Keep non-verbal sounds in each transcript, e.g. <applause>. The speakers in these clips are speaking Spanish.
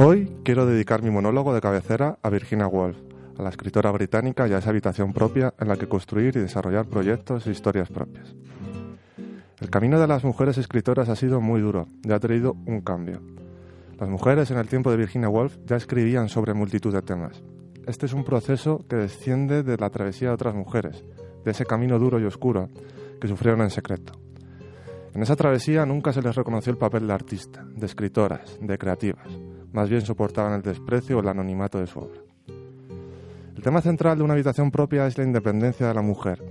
Hoy quiero dedicar mi monólogo de cabecera a Virginia Woolf, a la escritora británica y a esa habitación propia en la que construir y desarrollar proyectos e historias propias. El camino de las mujeres escritoras ha sido muy duro y ha traído un cambio. Las mujeres en el tiempo de Virginia Woolf ya escribían sobre multitud de temas. Este es un proceso que desciende de la travesía de otras mujeres, de ese camino duro y oscuro que sufrieron en secreto. En esa travesía nunca se les reconoció el papel de artista, de escritoras, de creativas más bien soportaban el desprecio o el anonimato de su obra. El tema central de una habitación propia es la independencia de la mujer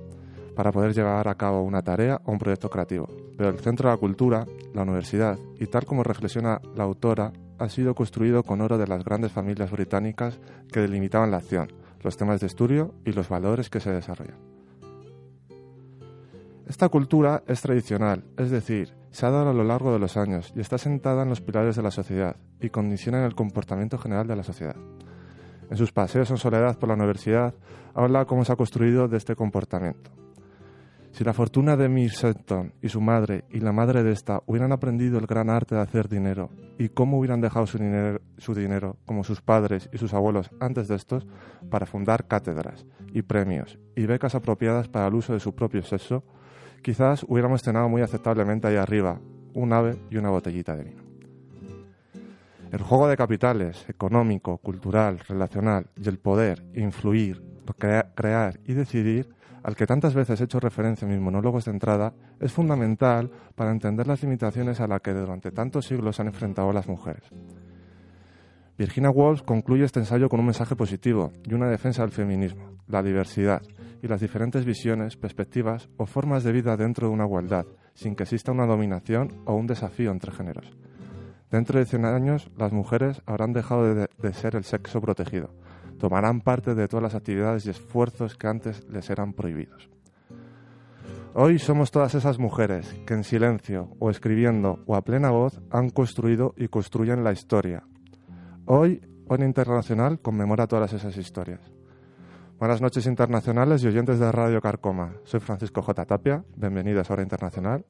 para poder llevar a cabo una tarea o un proyecto creativo. Pero el centro de la cultura, la universidad, y tal como reflexiona la autora, ha sido construido con oro de las grandes familias británicas que delimitaban la acción, los temas de estudio y los valores que se desarrollan. Esta cultura es tradicional, es decir, se ha dado a lo largo de los años y está sentada en los pilares de la sociedad y condiciona el comportamiento general de la sociedad. En sus paseos en soledad por la universidad habla cómo se ha construido de este comportamiento. Si la fortuna de Miss Sutton y su madre y la madre de esta hubieran aprendido el gran arte de hacer dinero y cómo hubieran dejado su dinero, su dinero, como sus padres y sus abuelos antes de estos, para fundar cátedras y premios y becas apropiadas para el uso de su propio sexo, quizás hubiéramos cenado muy aceptablemente ahí arriba, un ave y una botellita de vino. El juego de capitales, económico, cultural, relacional y el poder, influir, crear y decidir, al que tantas veces he hecho referencia en mis monólogos de entrada, es fundamental para entender las limitaciones a las que durante tantos siglos han enfrentado las mujeres. Virginia Woolf concluye este ensayo con un mensaje positivo y una defensa del feminismo, la diversidad, y las diferentes visiones, perspectivas o formas de vida dentro de una igualdad, sin que exista una dominación o un desafío entre géneros. Dentro de 100 años, las mujeres habrán dejado de, de, ser el sexo protegido. Tomarán parte de todas las actividades y esfuerzos que antes les eran prohibidos. Hoy somos todas esas mujeres que en silencio o escribiendo o a plena voz han construido y construyen la historia. Hoy, Hoy Internacional conmemora todas esas historias. Buenas noches internacionales y oyentes de Radio Carcoma. Soy Francisco J. Tapia. Bienvenidos a Hora Internacional.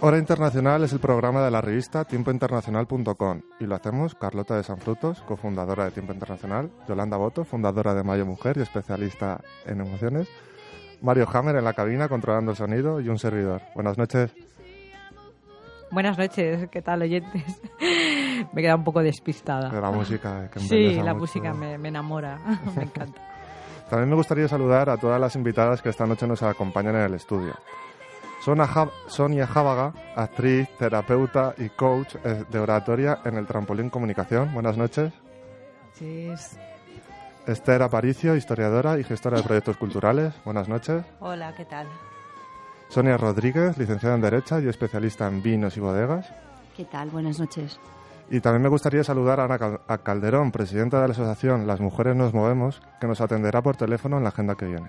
Hora Internacional es el programa de la revista tiempointernacional.com y lo hacemos Carlota de Sanfrutos, cofundadora de Tiempo Internacional, Yolanda Boto, fundadora de Mayo Mujer y especialista en emociones, Mario Hammer en la cabina controlando el sonido y un servidor. Buenas noches. Buenas noches, ¿qué tal oyentes? <laughs> me he quedado un poco despistada. De la música que Sí, la mucho. música me, me enamora, <laughs> me encanta. También me gustaría saludar a todas las invitadas que esta noche nos acompañan en el estudio. Sonia Jábaga, actriz, terapeuta y coach eh, de oratoria en el Trampolín Comunicación. Buenas noches. Esther Aparicio, historiadora y gestora de proyectos culturales. Buenas noches. Hola, ¿qué tal? Sonia Rodríguez, licenciada en Derecha y especialista en vinos y bodegas. ¿Qué tal? Buenas noches. Y también me gustaría saludar a Ana Calderón, presidenta de la asociación Las Mujeres Nos Movemos, que nos atenderá por teléfono en la agenda que viene.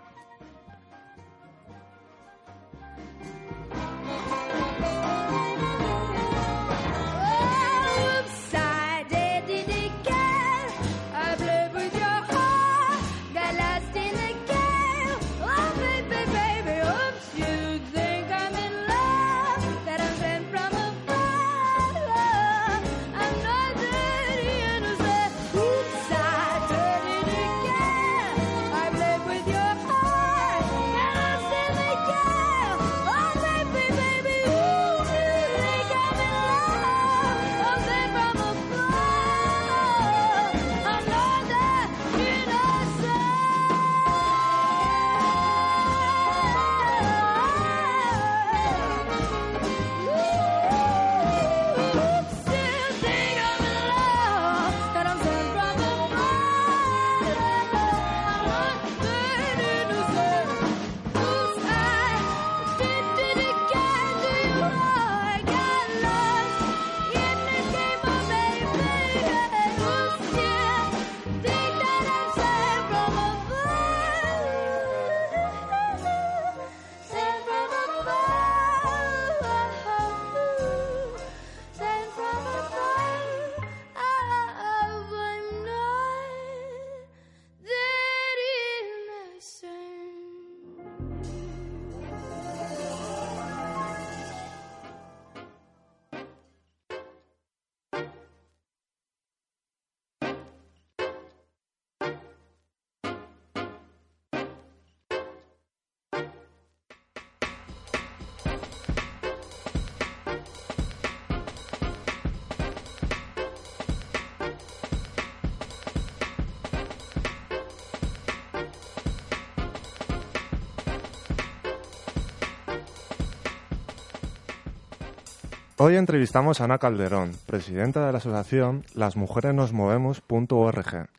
Hoy entrevistamos a Ana Calderón, presidenta de la asociación lasmujeresnosmovemos.org.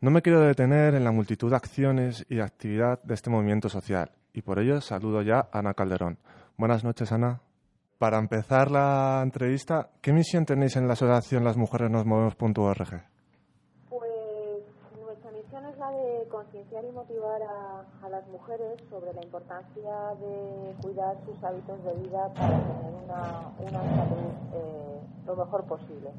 No me quiero detener en la multitud de acciones y de actividad de este movimiento social y por ello saludo ya a Ana Calderón. Buenas noches, Ana. Para empezar la entrevista, ¿qué misión tenéis en la asociación lasmujeresnosmovemos.org? Pues nuestra misión es la de concienciar y motivar a, a las mujeres sobre la importancia de cuidar sus hábitos de vida para tener una, una salud eh, lo mejor posible.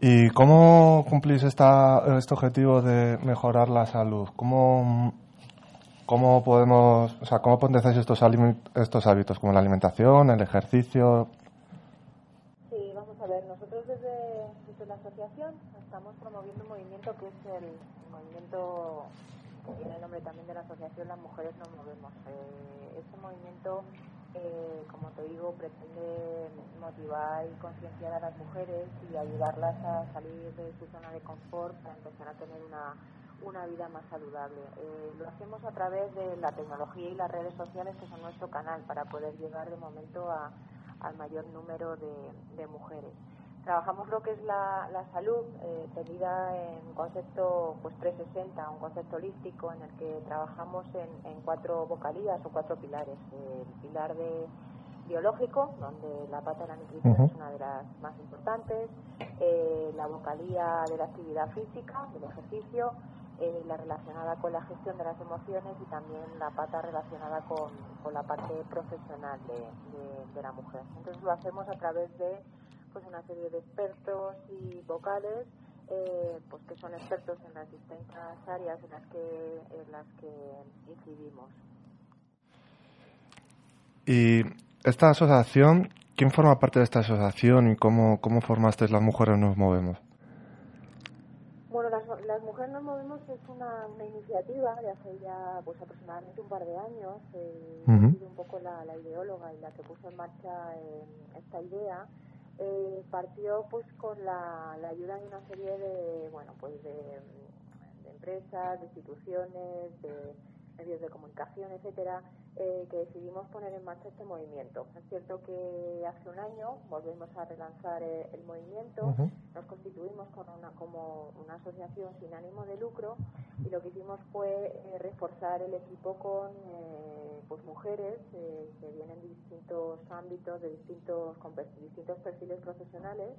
¿Y cómo cumplís esta, este objetivo de mejorar la salud? ¿Cómo, cómo podemos, o sea, cómo estos, estos hábitos, como la alimentación, el ejercicio? A ver, nosotros desde, desde la asociación estamos promoviendo un movimiento que es el movimiento que tiene el nombre también de la asociación Las Mujeres Nos Movemos. Eh, este movimiento, eh, como te digo, pretende motivar y concienciar a las mujeres y ayudarlas a salir de su zona de confort para empezar a tener una, una vida más saludable. Eh, lo hacemos a través de la tecnología y las redes sociales que son nuestro canal para poder llegar de momento a, al mayor número de, de mujeres. Trabajamos lo que es la, la salud, eh, tenida en un concepto pues 360, un concepto holístico en el que trabajamos en, en cuatro vocalías o cuatro pilares. El pilar de biológico, donde la pata de la nutrición es una de las más importantes, eh, la vocalía de la actividad física, del ejercicio, eh, la relacionada con la gestión de las emociones y también la pata relacionada con, con la parte profesional de, de- la mujer. Entonces lo hacemos a través de pues una serie de expertos y vocales eh, pues que son expertos en las distintas áreas en las que en las que incidimos. Y esta asociación, ¿quién forma parte de esta asociación y cómo, cómo formasteis las mujeres nos movemos? Las, mujeres nos movemos es una, una iniciativa de hace ya pues aproximadamente un par de años. Eh, sido un poco la, la ideóloga y la que puso en marcha eh, esta idea. Eh, partió pues con la, la ayuda de una serie de bueno pues de, de empresas, de instituciones, de medios de comunicación, etcétera, eh, que decidimos poner en marcha este movimiento. Es cierto que hace un año volvemos a relanzar eh, el movimiento nos constituimos con una, como una asociación sin ánimo de lucro y lo que hicimos fue eh, reforzar el equipo con eh, pues mujeres eh, que vienen de distintos ámbitos, de distintos, con distintos perfiles profesionales.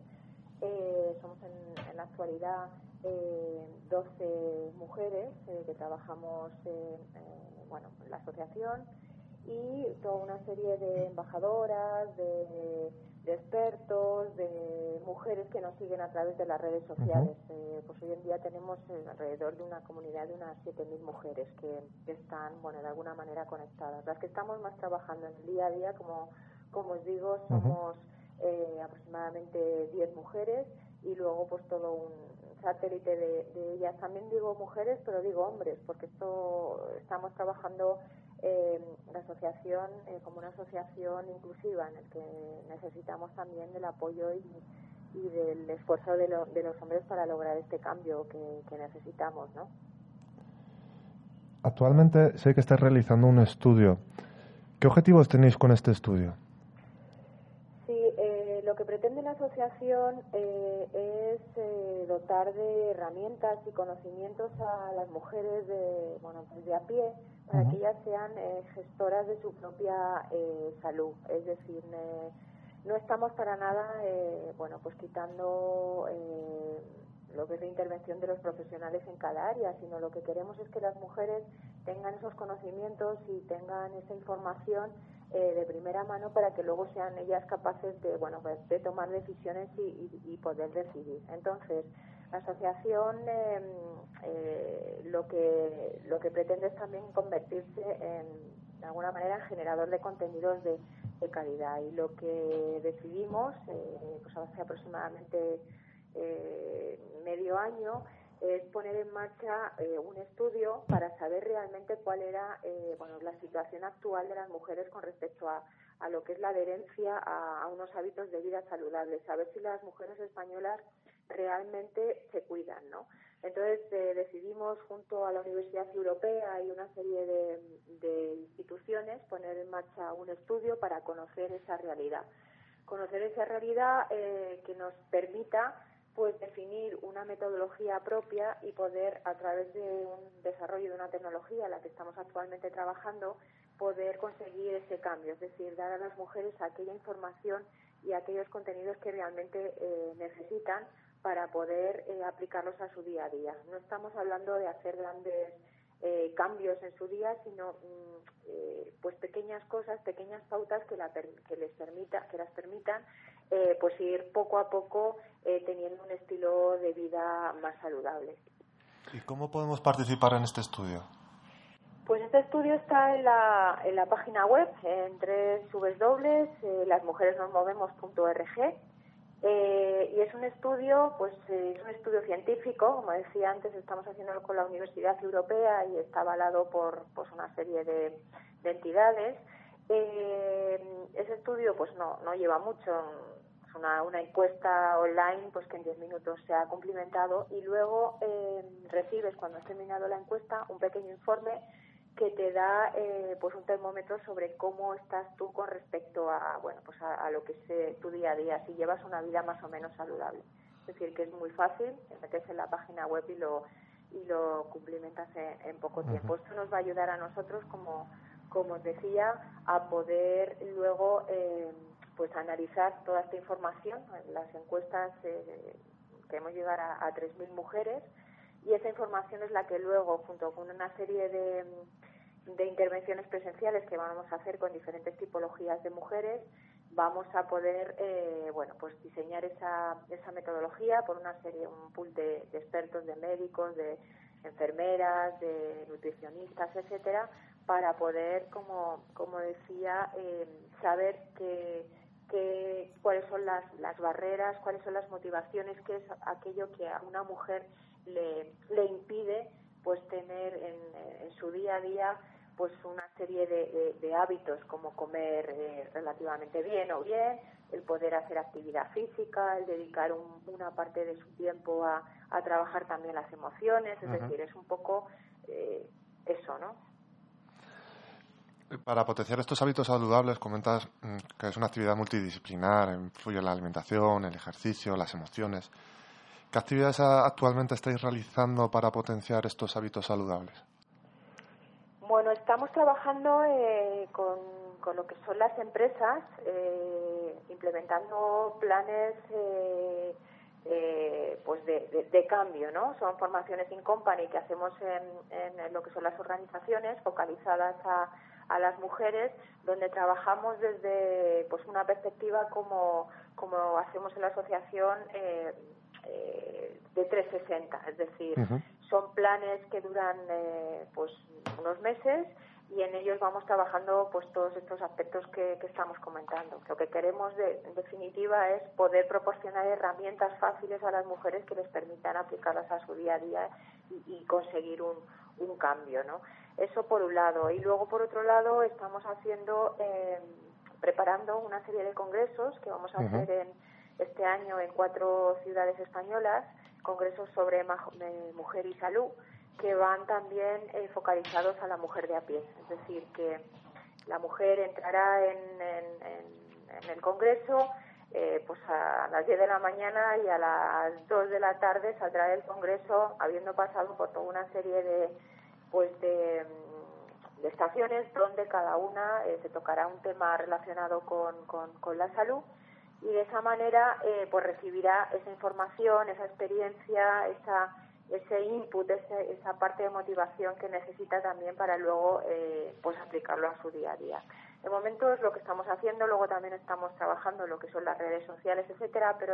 Eh, somos en, en la actualidad eh, 12 mujeres eh, que trabajamos eh, bueno, en la asociación y toda una serie de embajadoras, de, de expertos, de mujeres que nos siguen a través de las redes sociales. Eh, pues hoy en día tenemos eh, alrededor de una comunidad de unas 7.000 mujeres que, que están, bueno, de alguna manera conectadas. Las que estamos más trabajando en el día a día, como, como os digo, somos eh, aproximadamente 10 mujeres y luego pues todo un satélite de, de ellas. También digo mujeres, pero digo hombres, porque esto estamos trabajando eh, la asociación eh, como una asociación inclusiva en el que necesitamos también del apoyo y, y del esfuerzo de, lo- de los hombres para lograr este cambio que, necesitamos, ¿no? Actualmente sé que estáis realizando un estudio. ¿Qué objetivos tenéis con este estudio? Sí, eh, lo que pretende la asociación eh, es eh, dotar de herramientas y conocimientos a las mujeres de, bueno, pues de a pie para que ellas sean eh, gestoras de su propia eh, salud. Es decir, no estamos para nada, eh, bueno, pues quitando eh, lo que es la intervención de los profesionales en cada área, sino lo que queremos es que las mujeres tengan esos conocimientos y tengan esa información eh, de primera mano para que luego sean ellas capaces de bueno pues, de tomar decisiones y, y- y poder decidir. Entonces la asociación eh, eh, lo que lo que pretende es también convertirse en de alguna manera en generador de contenidos de, de calidad. Y lo que decidimos eh, pues hace aproximadamente eh, medio año es poner en marcha eh, un estudio para saber realmente cuál era eh, bueno, la situación actual de las mujeres con respecto a, a lo que es la adherencia a, a unos hábitos de vida saludables, saber si las mujeres españolas realmente se cuidan, ¿no? Entonces eh, decidimos junto a la Universidad Europea y una serie de, de instituciones poner en marcha un estudio para conocer esa realidad. conocer esa realidad eh, que nos permita pues definir una metodología propia y poder a través de un desarrollo de una tecnología en la que estamos actualmente trabajando poder conseguir ese cambio, es decir, dar a las mujeres aquella información y aquellos contenidos que realmente eh, necesitan para poder eh, aplicarlos a su día a día. No estamos hablando de hacer grandes eh, cambios en su día, sino mm, eh, pues pequeñas cosas, pequeñas pautas que, la que les permita, que las permitan eh, pues ir poco a poco eh, teniendo un estilo de vida más saludable. ¿Y cómo podemos participar en este estudio? Pues este estudio está en la, en la página web, en www.lasmujeresnosmovemos.org eh, y es un estudio, pues eh, es un estudio científico, como decía antes, estamos haciéndolo con la Universidad Europea y está avalado por pues, una serie de, de entidades. Eh, ese estudio pues no, no lleva mucho, una, una encuesta online pues que en 10 minutos se ha cumplimentado y luego eh, recibes cuando has terminado la encuesta un pequeño informe que te da eh, pues un termómetro sobre cómo estás tú con respecto a bueno pues a, a lo que es tu día a día si llevas una vida más o menos saludable. Es decir que es muy fácil te metes en la página web y lo y lo cumplimentas en, en poco tiempo. Esto nos va a ayudar a nosotros como como os decía a poder luego eh, pues analizar toda esta información las encuestas eh, queremos llegar a, a 3.000 mujeres y esa información es la que luego, junto con una serie de, de, intervenciones presenciales que vamos a hacer con diferentes tipologías de mujeres, vamos a poder, eh, bueno, pues diseñar esa, esa metodología por una serie, un pool de, expertos, de médicos, de enfermeras, de nutricionistas, etcétera, para poder, como, como decía, eh, saber que que, cuáles son las, las barreras, cuáles son las motivaciones, qué es aquello que a una mujer le, le impide pues tener en, en, su día a día pues una serie de, de, de hábitos como comer eh, relativamente bien o bien, el poder hacer actividad física, el dedicar un, una parte de su tiempo a, a, trabajar también las emociones, es uh -huh. decir, es un poco eh, eso, ¿no? Para potenciar estos hábitos saludables, comentas mm, que es una actividad multidisciplinar, influye la alimentación, el ejercicio, las emociones. ¿Qué actividades actualmente estáis realizando para potenciar estos hábitos saludables? Bueno, estamos trabajando eh, con, con, lo que son las empresas, eh, implementando planes eh, pues de, de, de, cambio, ¿no? Son formaciones in company que hacemos en, en lo que son las organizaciones focalizadas a a las mujeres, donde trabajamos desde pues una perspectiva como, como hacemos en la asociación eh, eh, de 360, es decir, uh -huh. son planes que duran eh, pues unos meses y en ellos vamos trabajando pues todos estos aspectos que, que estamos comentando. Lo que queremos de, en definitiva es poder proporcionar herramientas fáciles a las mujeres que les permitan aplicarlas a su día a día y, y conseguir un, un cambio, ¿no? Eso por un lado. Y luego, por otro lado, estamos haciendo, eh, preparando una serie de congresos que vamos a uh -huh. hacer en, este año en cuatro ciudades españolas, congresos sobre mujer y salud, que van también eh, focalizados a la mujer de a pie. Es decir, que la mujer entrará en, en, en, en el congreso eh, pues a las 10 de la mañana y a las 2 de la tarde saldrá del congreso habiendo pasado por toda una serie de pues de, de estaciones donde cada una eh, se tocará un tema relacionado con, con, con, la salud y de esa manera eh, pues recibirá esa información, esa experiencia, esa, ese input, ese, esa parte de motivación que necesita también para luego eh, pues aplicarlo a su día a día. De momento es lo que estamos haciendo, luego también estamos trabajando en lo que son las redes sociales, etcétera, pero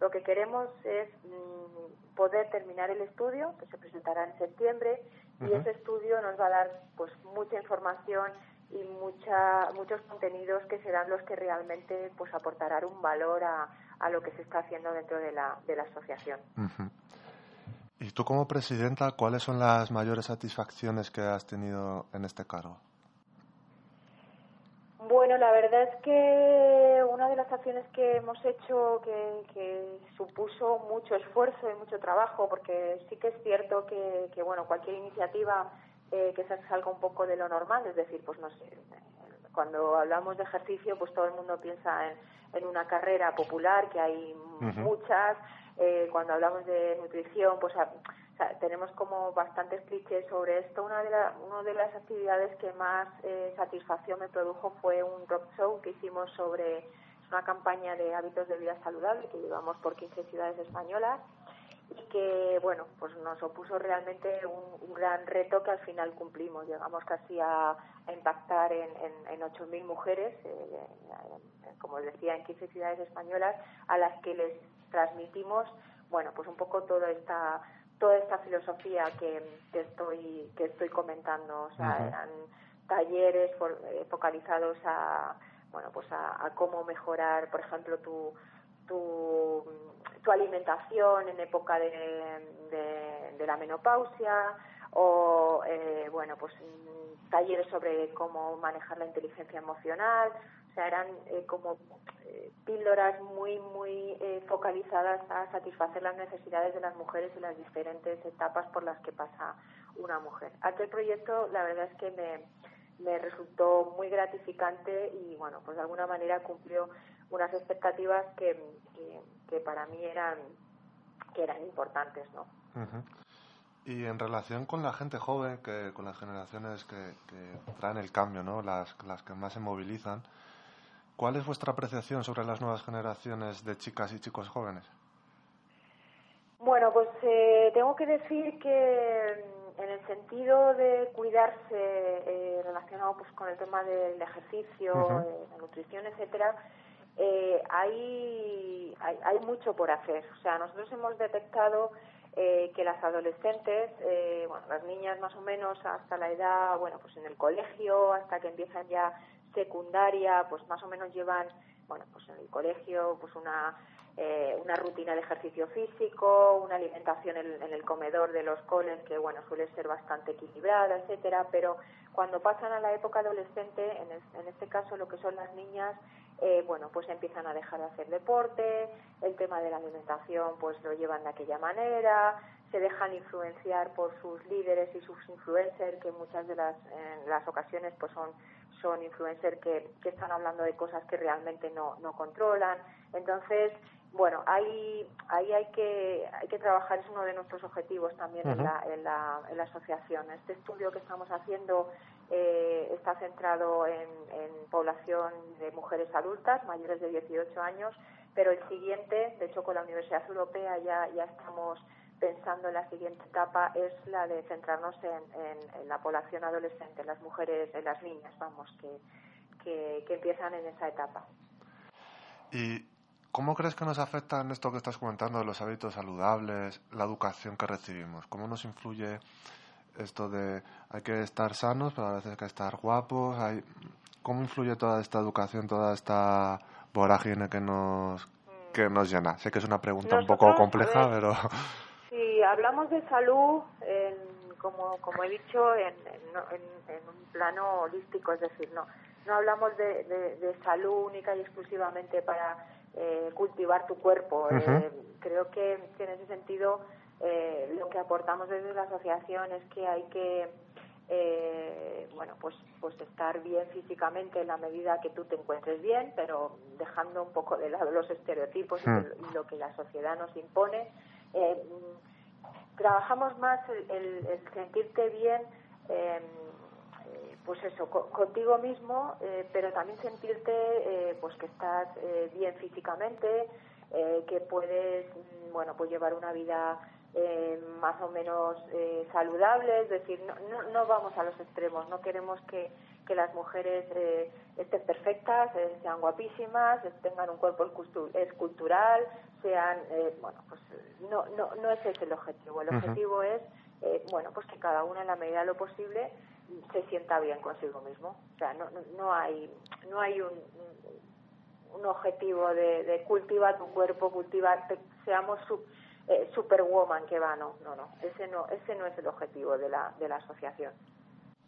lo que queremos es mmm, poder terminar el estudio, que se presentará en septiembre, uh -huh. y ese estudio nos va a dar pues mucha información y mucha, muchos contenidos que serán los que realmente pues aportarán un valor a, a lo que se está haciendo dentro de la, de la asociación. Uh -huh. ¿Y tú como presidenta, cuáles son las mayores satisfacciones que has tenido en este cargo? Bueno, la verdad es que una de las acciones que hemos hecho que, que, supuso mucho esfuerzo y mucho trabajo, porque sí que es cierto que, que bueno, cualquier iniciativa eh, que se salga un poco de lo normal, es decir, pues no sé, cuando hablamos de ejercicio, pues todo el mundo piensa en, en una carrera popular, que hay muchas. Eh, cuando hablamos de nutrición, pues a- sea, tenemos como bastantes clichés sobre esto. Una de, la- una de las actividades que más eh, satisfacción me produjo fue un rock show que hicimos sobre una campaña de hábitos de vida saludable que llevamos por 15 ciudades españolas y que bueno pues nos opuso realmente un, gran reto que al final cumplimos llegamos casi a, impactar en, en, en 8.000 mujeres eh, como os decía en 15 ciudades españolas a las que les transmitimos bueno pues un poco toda esta toda esta filosofía que, que estoy que estoy comentando o sea eran talleres for- eh, focalizados a bueno pues a, a cómo mejorar por ejemplo tu tu, tu alimentación en época de, de, de la menopausia o eh, bueno pues talleres sobre cómo manejar la inteligencia emocional. O sea eran eh, como eh, píldoras muy muy eh, focalizadas a satisfacer las necesidades de las mujeres y las diferentes etapas por las que pasa una mujer. Aquel proyecto la verdad es que me me resultó muy gratificante y bueno pues de alguna manera cumplió unas expectativas que, que, que para mí eran que eran importantes no Ujú. Y en relación con la gente joven, que con las generaciones que, que traen el cambio, ¿no? las, las que más se movilizan, ¿cuál es vuestra apreciación sobre las nuevas generaciones de chicas y chicos jóvenes? Bueno, pues eh, tengo que decir que mm, en el sentido de cuidarse eh, relacionado pues con el tema del ejercicio, eh, la nutrición, etcétera, eh, hay, hay hay mucho por hacer. O sea, nosotros hemos detectado eh, que las adolescentes, eh, bueno, las niñas más o menos hasta la edad, bueno, pues en el colegio, hasta que empiezan ya secundaria, pues más o menos llevan, bueno, pues en el colegio, pues una eh, una rutina de ejercicio físico, una alimentación en, en el comedor de los coles que bueno suele ser bastante equilibrada, etcétera, pero cuando pasan a la época adolescente, en, es- en este caso lo que son las niñas, eh, bueno pues empiezan a dejar de hacer deporte, el tema de la alimentación pues lo llevan de aquella manera, se dejan influenciar por sus líderes y sus influencers que muchas de las en las ocasiones pues son son influencers que, que están hablando de cosas que realmente no, no controlan. Entonces, bueno, ahí, ahí hay que hay que trabajar, es uno de nuestros objetivos también en, la, en, la, en la asociación. Este estudio que estamos haciendo eh, está centrado en, en población de mujeres adultas mayores de 18 años, pero el siguiente, de hecho con la Universidad Europea ya, ya estamos pensando en la siguiente etapa, es la de centrarnos en, en- en la población adolescente, en las mujeres, en las niñas, vamos, que, que, que empiezan en esa etapa. ¿Y cómo crees que nos afecta en esto que estás comentando de los hábitos saludables, la educación que recibimos? ¿Cómo nos influye esto de hay que estar sanos, pero a veces hay que estar guapos? Hay... ¿Cómo influye toda esta educación, toda esta vorágine que nos, que nos llena? Sé que es una pregunta un poco compleja, ver, pero... Si hablamos de salud, en- como, como he dicho, en, en, en- en un plano holístico, es decir, no, no hablamos de, de- de salud única y exclusivamente para eh, cultivar tu cuerpo. Eh, creo que, que en ese sentido eh, lo que aportamos desde la asociación es que hay que eh, bueno pues pues estar bien físicamente en la medida que tú te encuentres bien pero dejando un poco de lado los estereotipos y Hmm. que- y lo que la sociedad nos impone eh, mm, trabajamos más el, el- el sentirte bien eh, pues eso co- contigo mismo eh, pero también sentirte eh, pues que estás eh, bien físicamente eh, que puedes mm, bueno pues llevar una vida eh, más o menos eh, saludable, es decir, no, no, no vamos a los extremos, no queremos que, que las mujeres eh, estén perfectas, sean guapísimas, tengan un cuerpo escultu- escultural, sean, eh, bueno, pues no, no, no ese es el objetivo, el objetivo es, eh, bueno, pues que cada una en la medida de lo posible se sienta bien consigo mismo, o sea, no, no, hay, no hay un, un objetivo de, de cultiva tu cuerpo, cultiva, seamos eh, superwoman que va, no, no, no, ese no, ese no es el objetivo de la, de la asociación.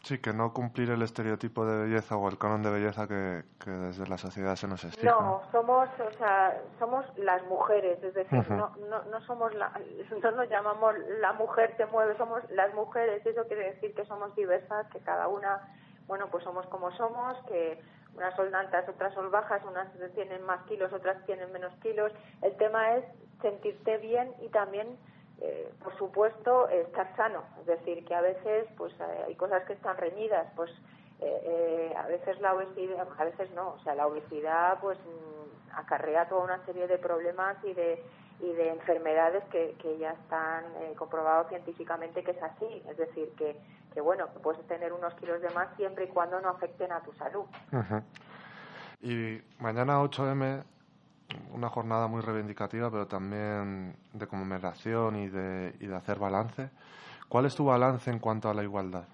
Sí, que no cumplir el estereotipo de belleza o el canon de belleza que, que desde la sociedad se nos exige. No, somos, o sea, somos las mujeres, es decir, no, no, no somos la, no nos llamamos la mujer se mueve, somos las mujeres, eso quiere decir que somos diversas, que cada una, bueno, pues somos como somos, que unas son altas, otras son bajas, unas tienen más kilos, otras tienen menos kilos. El tema es sentirte bien y también, eh, por supuesto, estar sano. Es decir, que a veces pues eh, hay cosas que están reñidas, pues eh, eh, a veces la obesidad, a veces no, o sea, la obesidad pues mm, acarrea toda una serie de problemas y de y de enfermedades que, que ya están eh, comprobados científicamente que es así. Es decir, que, que bueno, que puedes tener unos kilos de más siempre y cuando no afecten a tu salud. Ujú. Y mañana 8M, una jornada muy reivindicativa, pero también de conmemoración y de, y de hacer balance. ¿Cuál es tu balance en cuanto a la igualdad?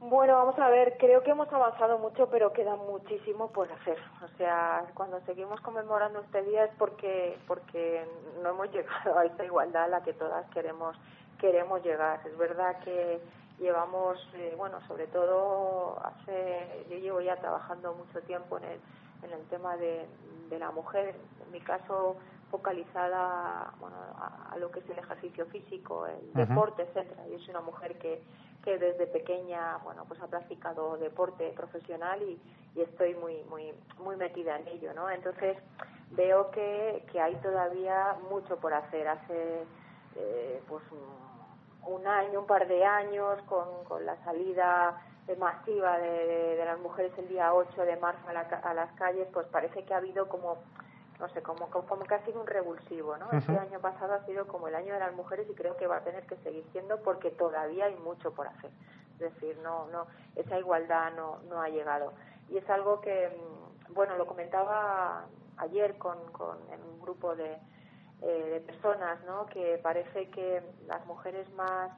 Bueno, vamos a ver, creo que hemos avanzado mucho, pero queda muchísimo por hacer. O sea, cuando seguimos conmemorando este día es porque porque no hemos <laughs> llegado a esa igualdad a la que todas queremos queremos llegar. Es verdad que llevamos, eh, bueno, sobre todo hace, yo llevo ya trabajando mucho tiempo en el, en el tema de, de la mujer, en mi caso focalizada bueno, a, a lo que es el ejercicio físico, el deporte, etcétera. Yo soy una mujer que, que desde pequeña, bueno, pues ha practicado deporte profesional y, y estoy muy, muy, muy metida en ello, ¿no? Entonces veo que, que hay todavía mucho por hacer. Hace, eh, pues, un- un año, un par de años, con, con la salida masiva de, de- de las mujeres el día 8 de marzo a, la a las calles, pues parece que ha habido como, no sé, como, como, como que ha sido un revulsivo, ¿no? Este Ujú. año pasado ha sido como el año de las mujeres y creo que va a tener que seguir siendo porque todavía hay mucho por hacer. Es decir, no, no, esa igualdad no, no ha llegado. Y es algo que, mm, bueno, lo comentaba ayer con, con en un grupo de, eh, de personas, ¿no? Que parece que las mujeres más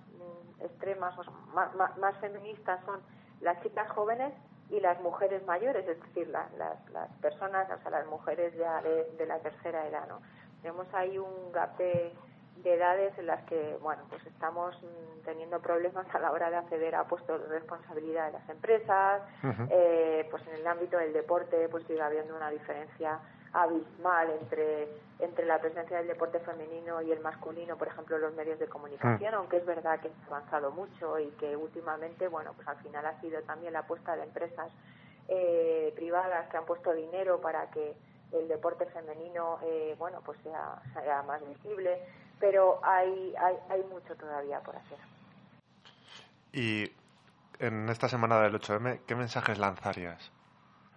extremas, más, más, más feministas son las chicas jóvenes y las mujeres mayores, es decir, la- las, las personas, o sea, las mujeres ya de, de la tercera edad, ¿no? Tenemos ahí un gap de, de edades en las que, bueno, pues estamos mm, teniendo problemas a la hora de acceder a puestos de responsabilidad de las empresas, eh, pues en el ámbito del deporte pues sigue habiendo una diferencia abismal entre entre la presencia del deporte femenino y el masculino, por ejemplo, los medios de comunicación, aunque es verdad que se ha avanzado mucho y que últimamente, bueno, pues al final ha sido también la apuesta de empresas eh, privadas que han puesto dinero para que el deporte femenino, eh, bueno, pues sea, sea más visible, pero hay, hay, hay mucho todavía por hacer. Y en esta semana del 8M, ¿qué mensajes lanzarías?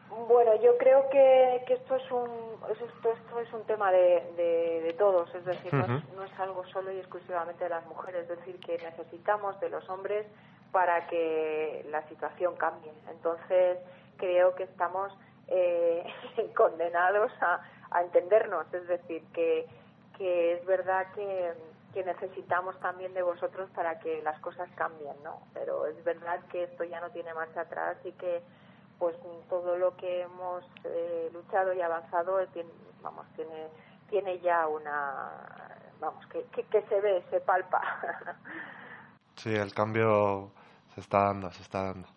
Bueno, yo creo que, que esto es un esto, esto es un tema de, de, de todos, es decir, no, es, no es algo solo y exclusivamente de las mujeres, es decir, que necesitamos de los hombres para que la situación cambie. Entonces, creo que estamos eh, <laughs> condenados a, a entendernos, es decir, que, que es verdad que, que necesitamos también de vosotros para que las cosas cambien, ¿no? Pero es verdad que esto ya no tiene marcha atrás y que pues todo lo que hemos eh, luchado y avanzado eh, tiene, vamos tiene tiene ya una vamos que, que, que se ve se palpa <laughs> Sí, el cambio se está dando, se está dando.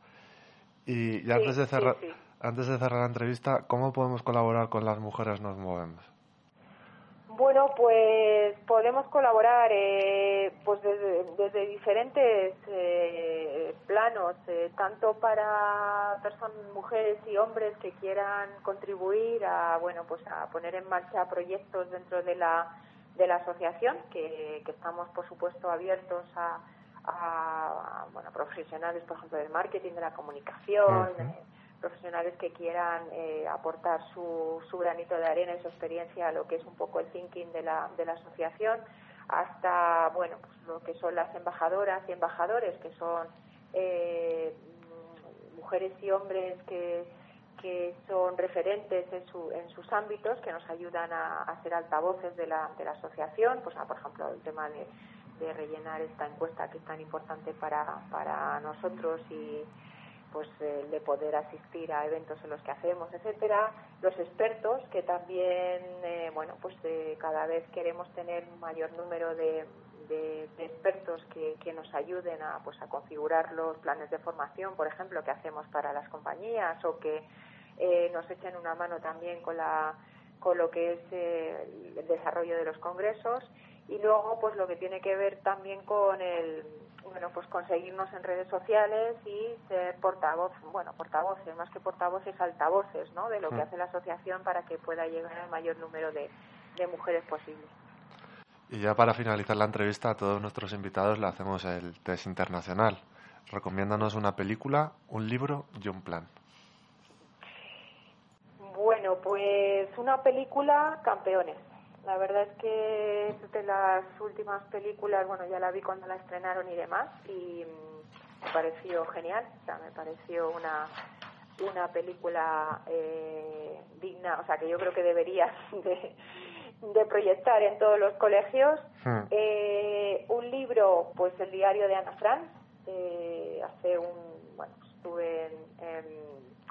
Y, y Sí, antes de sí, cerrar, sí. antes de cerrar la entrevista, ¿cómo podemos colaborar con las mujeres nos movemos? Bueno, pues podemos colaborar eh, pues desde, desde diferentes eh, planos, eh, tanto para personas, mujeres y hombres que quieran contribuir a bueno pues a poner en marcha proyectos dentro de la de la asociación, que, que estamos por supuesto abiertos a, a, bueno profesionales, por ejemplo, del marketing, de la comunicación. Profesionales que quieran eh, aportar su, su granito de arena y su experiencia a lo que es un poco el thinking de la, de la asociación, hasta bueno pues lo que son las embajadoras y embajadores, que son eh, mujeres y hombres que, que son referentes en, su, en sus ámbitos, que nos ayudan a, a ser altavoces de la, de la asociación, pues a, por ejemplo el tema de, de rellenar esta encuesta que es tan importante para, para nosotros y pues eh, de poder asistir a eventos en los que hacemos, etcétera, los expertos que también eh, bueno pues eh, cada vez queremos tener un mayor número de, de, de expertos que, que nos ayuden a pues a configurar los planes de formación, por ejemplo, que hacemos para las compañías o que eh, nos echen una mano también con la con lo que es eh, el desarrollo de los congresos. Y luego pues lo que tiene que ver también con el bueno pues conseguirnos en redes sociales y ser portavoz bueno portavoces más que portavoces altavoces no de lo que Mm. hace la asociación para que pueda llegar al mayor número de, de mujeres posible Y ya para finalizar la entrevista a todos nuestros invitados le hacemos el test internacional. Recomiéndanos una película, un libro y un plan. Bueno, pues una película, Campeones. La verdad es que es de las últimas películas, bueno, ya la vi cuando la estrenaron y demás, y me pareció genial, o sea, me pareció una, una película eh, digna, o sea, que yo creo que debería <laughs> de, de proyectar en todos los colegios. Hmm. Eh, un libro, pues el diario de Ana Frank, eh, hace un, bueno, estuve en, en,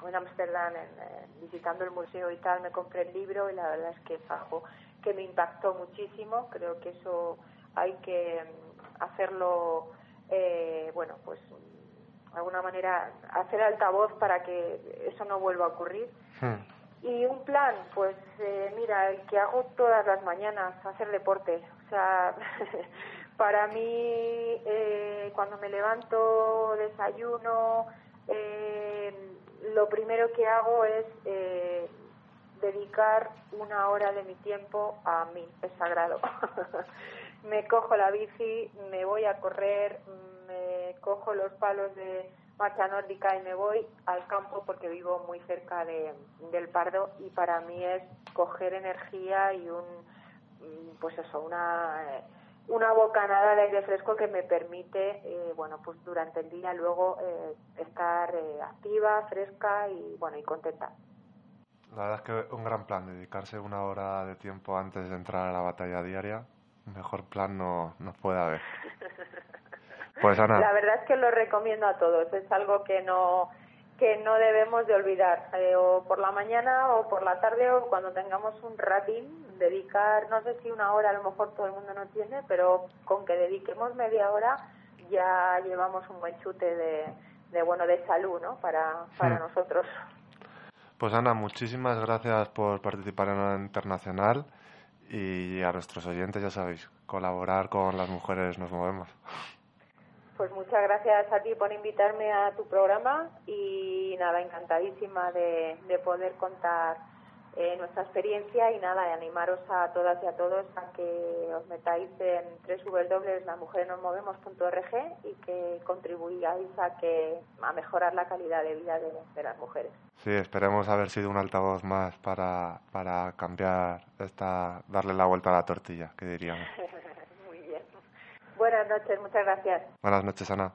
en Ámsterdam en, visitando el museo y tal, me compré el libro y la verdad es que es algo que me impactó muchísimo, creo que eso hay que mm, hacerlo, eh, bueno, pues mm, de alguna manera hacer altavoz para que eso no vuelva a ocurrir. Hmm. Y un plan, pues eh, mira, el que hago todas las mañanas, hacer deporte. O sea, <laughs> para mí eh, cuando me levanto, desayuno, eh, lo primero que hago es eh, dedicar una hora de mi tiempo a mí, es sagrado. <laughs> me cojo la bici, me voy a correr, me cojo los palos de marcha nórdica y me voy al campo porque vivo muy cerca de, del Pardo y para mí es coger energía y un mm, pues eso una eh, una bocanada de aire fresco que me permite eh, bueno pues durante el día luego eh, estar eh, activa fresca y bueno y contenta La verdad es que un gran plan, dedicarse una hora de tiempo antes de entrar a la batalla diaria. Mejor plan no, no puede haber. <laughs> Pues Ana, La verdad es que lo recomiendo a todos. Es algo que no que no debemos de olvidar. Eh, o por la mañana o por la tarde o cuando tengamos un ratín, dedicar, no sé si una hora a lo mejor todo el mundo no tiene, pero con que dediquemos media hora ya llevamos un buen chute de, de bueno de salud, ¿no? Para para Hmm. nosotros. pues Ana, muchísimas gracias por participar en la internacional y a nuestros oyentes, ya sabéis, colaborar con las mujeres nos movemos. Pues muchas gracias a ti por invitarme a tu programa y nada, encantadísima de, de poder contar eh, nuestra experiencia y nada, de animaros a todas y a todos a que os metáis en www.lamujeresnosmovemos.org y que contribuyáis a que a mejorar la calidad de vida de, de las mujeres. Sí, esperemos haber sido un altavoz más para, para cambiar esta, darle la vuelta a la tortilla, que diríamos. <laughs> Muy bien. Buenas noches, muchas gracias. Buenas noches, Ana.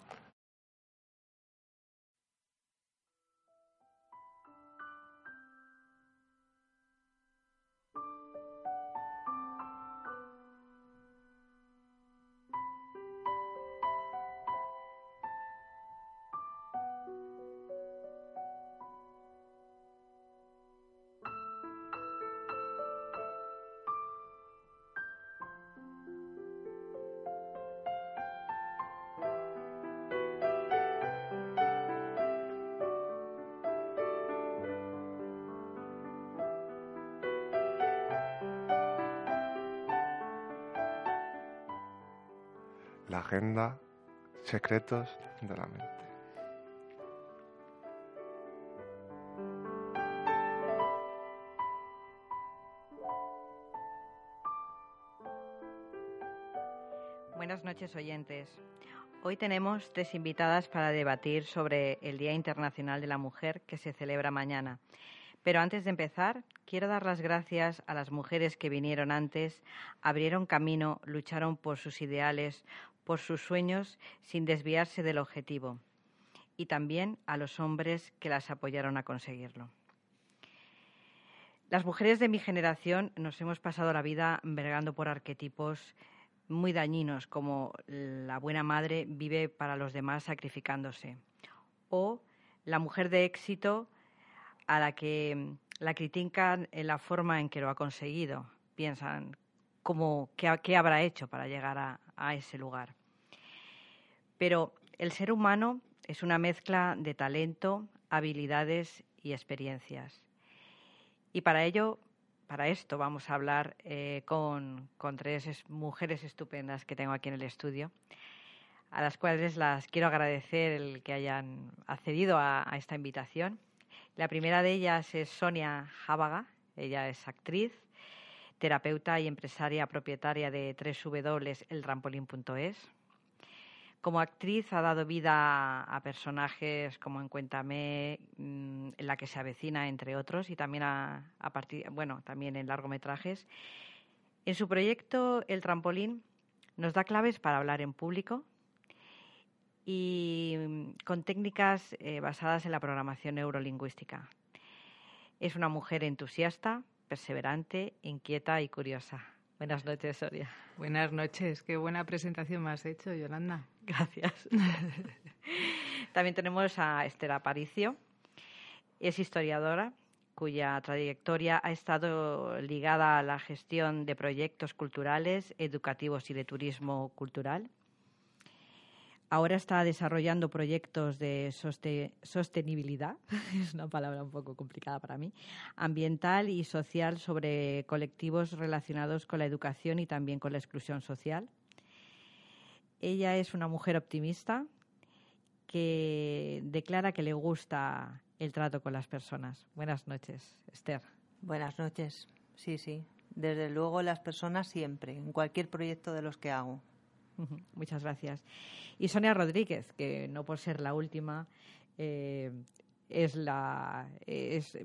La agenda Secretos de la mente. Buenas noches, oyentes. Hoy tenemos tres invitadas para debatir sobre el Día Internacional de la Mujer que se celebra mañana. Pero antes de empezar, quiero dar las gracias a las mujeres que vinieron antes, abrieron camino, lucharon por sus ideales, por sus sueños, sin desviarse del objetivo. Y también a los hombres que las apoyaron a conseguirlo. Las mujeres de mi generación nos hemos pasado la vida vergando por arquetipos muy dañinos, como la buena madre vive para los demás sacrificándose, o la mujer de éxito a la que la critican en la forma en que lo ha conseguido. Piensan cómo, qué, habrá hecho para llegar a, ese lugar. Pero el ser humano es una mezcla de talento, habilidades y experiencias. Y para ello, para esto vamos a hablar eh, con, tres es- mujeres estupendas que tengo aquí en el estudio, a las cuales las quiero agradecer el que hayan accedido a, a esta invitación. La primera de ellas es Sonia Jábaga, ella es actriz, terapeuta y empresaria propietaria de www.eltrampolín.es. Como actriz ha dado vida a personajes como en Cuéntame, mm, en la que se avecina, entre otros, y también a, a partir, bueno, también en largometrajes. En su proyecto El Trampolín nos da claves para hablar en público y mm, con técnicas eh, basadas en la programación neurolingüística. Es una mujer entusiasta, perseverante, inquieta y curiosa. Buenas noches, Soria. Buenas noches, qué buena presentación me has hecho, Yolanda. <laughs> Gracias. <laughs> También tenemos a Esther Aparicio. Es historiadora cuya trayectoria ha estado ligada a la gestión de proyectos culturales, educativos y de turismo cultural. Ahora está desarrollando proyectos de soste- sostenibilidad, <laughs> es una palabra un poco complicada para mí, ambiental y social sobre colectivos relacionados con la educación y también con la exclusión social. Ella es una mujer optimista que declara que le gusta el trato con las personas. Buenas noches, Esther. Buenas noches. Sí, sí. Desde luego las personas siempre, en cualquier proyecto de los que hago. Muchas gracias. Y Sonia Rodríguez, que no por ser la última, eh, es la es,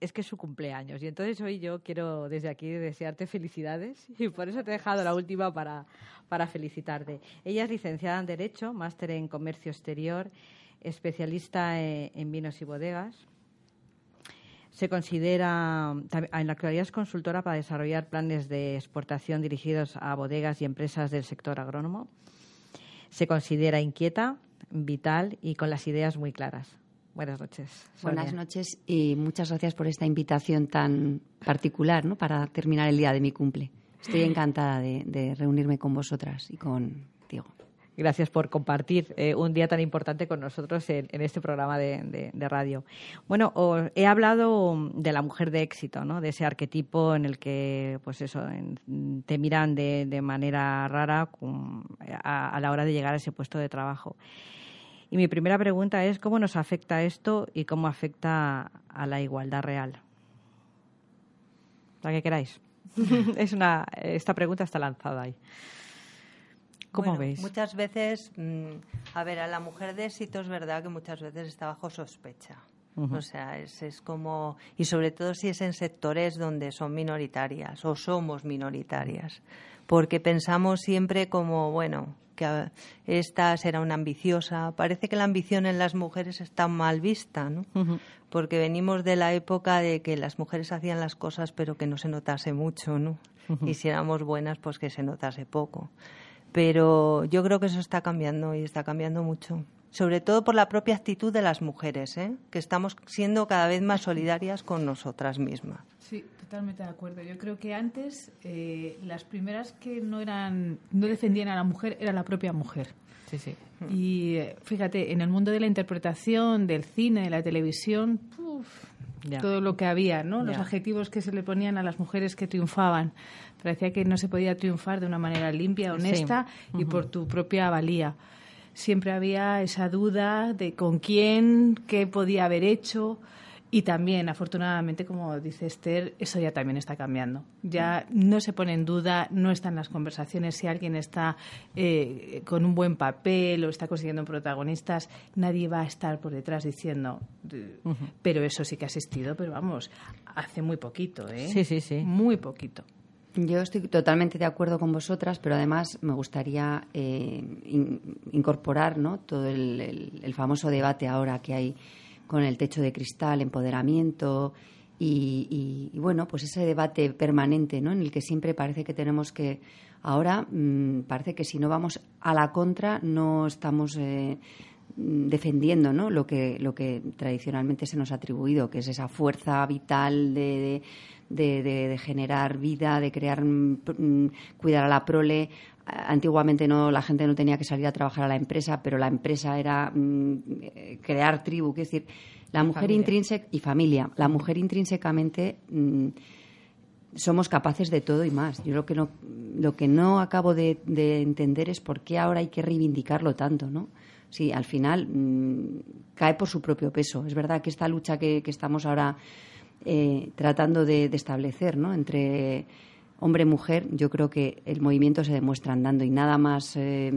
es que es su cumpleaños. Y entonces hoy yo quiero desde aquí desearte felicidades <laughs> y por eso te he dejado la última para, para felicitarte. Ella es licenciada en Derecho, máster en Comercio Exterior, especialista en, en vinos y bodegas. Se considera, en la actualidad es consultora para desarrollar planes de exportación dirigidos a bodegas y empresas del sector agrónomo. Se considera inquieta, vital y con las ideas muy claras. Buenas noches. Buenas noches y muchas gracias por esta invitación tan particular ¿no? para terminar el día de mi cumple. Estoy <laughs> encantada de, de reunirme con vosotras y contigo. Gracias por compartir eh, un día tan importante con nosotros en, este programa de, radio. Bueno, os- he hablado de la mujer de éxito, ¿no? De ese arquetipo en el que, pues eso, te miran de, manera rara a, a la hora de llegar a ese puesto de trabajo. Y mi primera pregunta es cómo nos afecta esto y cómo afecta a la igualdad real. La que queráis. <laughs> es una, esta pregunta está lanzada ahí. ¿Cómo Bueno, veis? Muchas veces, mm, a ver, a la mujer de éxito es verdad que muchas veces está bajo sospecha. O sea, es, es como, y sobre todo si es en sectores donde son minoritarias o somos minoritarias, porque pensamos siempre como, bueno, que esta será una ambiciosa. Parece que la ambición en las mujeres está mal vista, ¿no? Porque venimos de la época de que las mujeres hacían las cosas pero que no se notase mucho, ¿no? Y si éramos buenas, pues que se notase poco. Pero yo creo que eso está cambiando y está cambiando mucho. Sobre todo por la propia actitud de las mujeres, ¿eh? que estamos siendo cada vez más solidarias con nosotras mismas. Sí, totalmente de acuerdo. Yo creo que antes eh, las primeras que no eran, no defendían a la mujer era la propia mujer. Sí, sí. Y eh, fíjate, en el mundo de la interpretación, del cine, de la televisión, uf, Ya. todo lo que había, ¿no? Los Ya. adjetivos que se le ponían a las mujeres que triunfaban. Parecía que no se podía triunfar de una manera limpia, honesta y por tu propia valía. Siempre había esa duda de con quién, qué podía haber hecho. Y también, afortunadamente, como dice Esther, eso ya también está cambiando. Ya no se pone en duda, no está en las conversaciones si alguien está eh, con un buen papel o está consiguiendo protagonistas, nadie va a estar por detrás diciendo, pero eso sí que ha existido, pero vamos, hace muy poquito, ¿eh? Sí, sí, sí. Muy poquito. Yo estoy totalmente de acuerdo con vosotras, pero además me gustaría eh, in- incorporar ¿no? todo el, el- el famoso debate ahora que hay con el techo de cristal, empoderamiento y, bueno, pues ese debate permanente ¿no? en el que siempre parece que tenemos que ahora mm, parece que si no vamos a la contra no estamos eh, mm, defendiendo ¿no? lo que lo que tradicionalmente se nos ha atribuido que es esa fuerza vital de, generar vida de crear mm, cuidar a la prole antiguamente no la gente no tenía que salir a trabajar a la empresa pero la empresa era mm, crear tribu quiero decir la mujer intrínseca y familia la mujer intrínsecamente mm, somos capaces de todo y más. Yo lo que no, lo que no acabo de, de entender es por qué ahora hay que reivindicarlo tanto, ¿no? Sí, al final mm, cae por su propio peso. Es verdad que esta lucha que, que estamos ahora eh, tratando de, de establecer, ¿no? Entre hombre y mujer, yo creo que el movimiento se demuestra andando y nada más eh,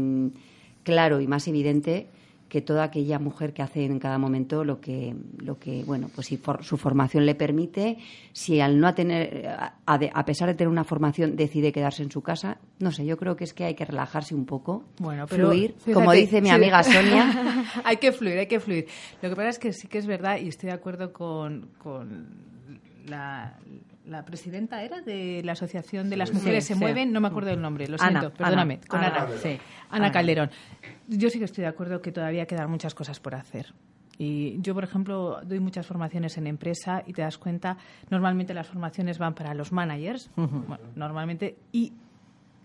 claro y más evidente que toda aquella mujer que hace en cada momento lo que, lo que bueno, pues si for- su formación le permite, si al no tener, a, de- a pesar de tener una formación decide quedarse en su casa, no sé, yo creo que es que hay que relajarse un poco, Bueno, pero fluir, fíjate, como dice mi sí. amiga Sonia. <laughs> hay que fluir, hay que fluir. Lo que pasa es que sí que es verdad y estoy de acuerdo con, con la, la presidenta era de la Asociación de las Mujeres Sí, se mueven, no me acuerdo del nombre, lo Ana, siento, perdóname, Ana, con Ana. Calderón. Yo sí que estoy de acuerdo que todavía quedan muchas cosas por hacer. Y yo, por ejemplo, doy muchas formaciones en empresa y te das cuenta, normalmente las formaciones van para los managers, bueno, normalmente, y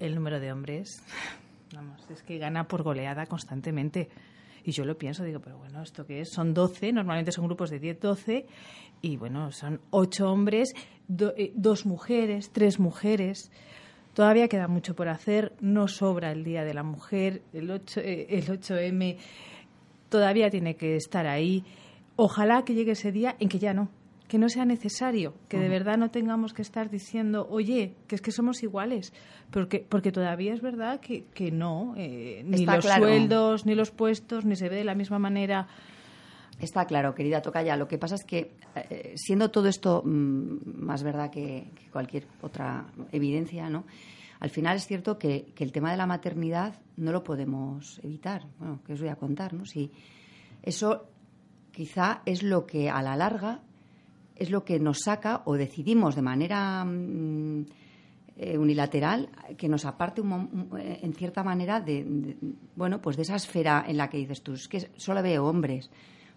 el número de hombres, vamos, es que gana por goleada constantemente. Y yo lo pienso, digo, pero bueno, ¿esto qué es? Son 12, normalmente son grupos de 10, 12, y bueno, son 8 hombres, eh, dos mujeres, tres mujeres. Todavía queda mucho por hacer, no sobra el Día de la Mujer, el, 8, eh, el 8M todavía tiene que estar ahí. Ojalá que llegue ese día en que ya no, que no sea necesario, que de verdad no tengamos que estar diciendo, oye, que es que somos iguales, porque, porque todavía es verdad que, que no, eh, ni Está los claro. sueldos, ni los puestos, ni se ve de la misma manera. Está claro, querida Tocaya. Lo que pasa es que, eh, siendo todo esto mm, más verdad que, que cualquier otra evidencia, ¿no? Al final es cierto que, que el tema de la maternidad no lo podemos evitar. Bueno, que os voy a contar, ¿no? Si eso quizá es lo que a la larga es lo que nos saca o decidimos de manera mm, eh, unilateral que nos aparte un eh, en cierta manera de, de- bueno pues de esa esfera en la que dices tú es que solo veo hombres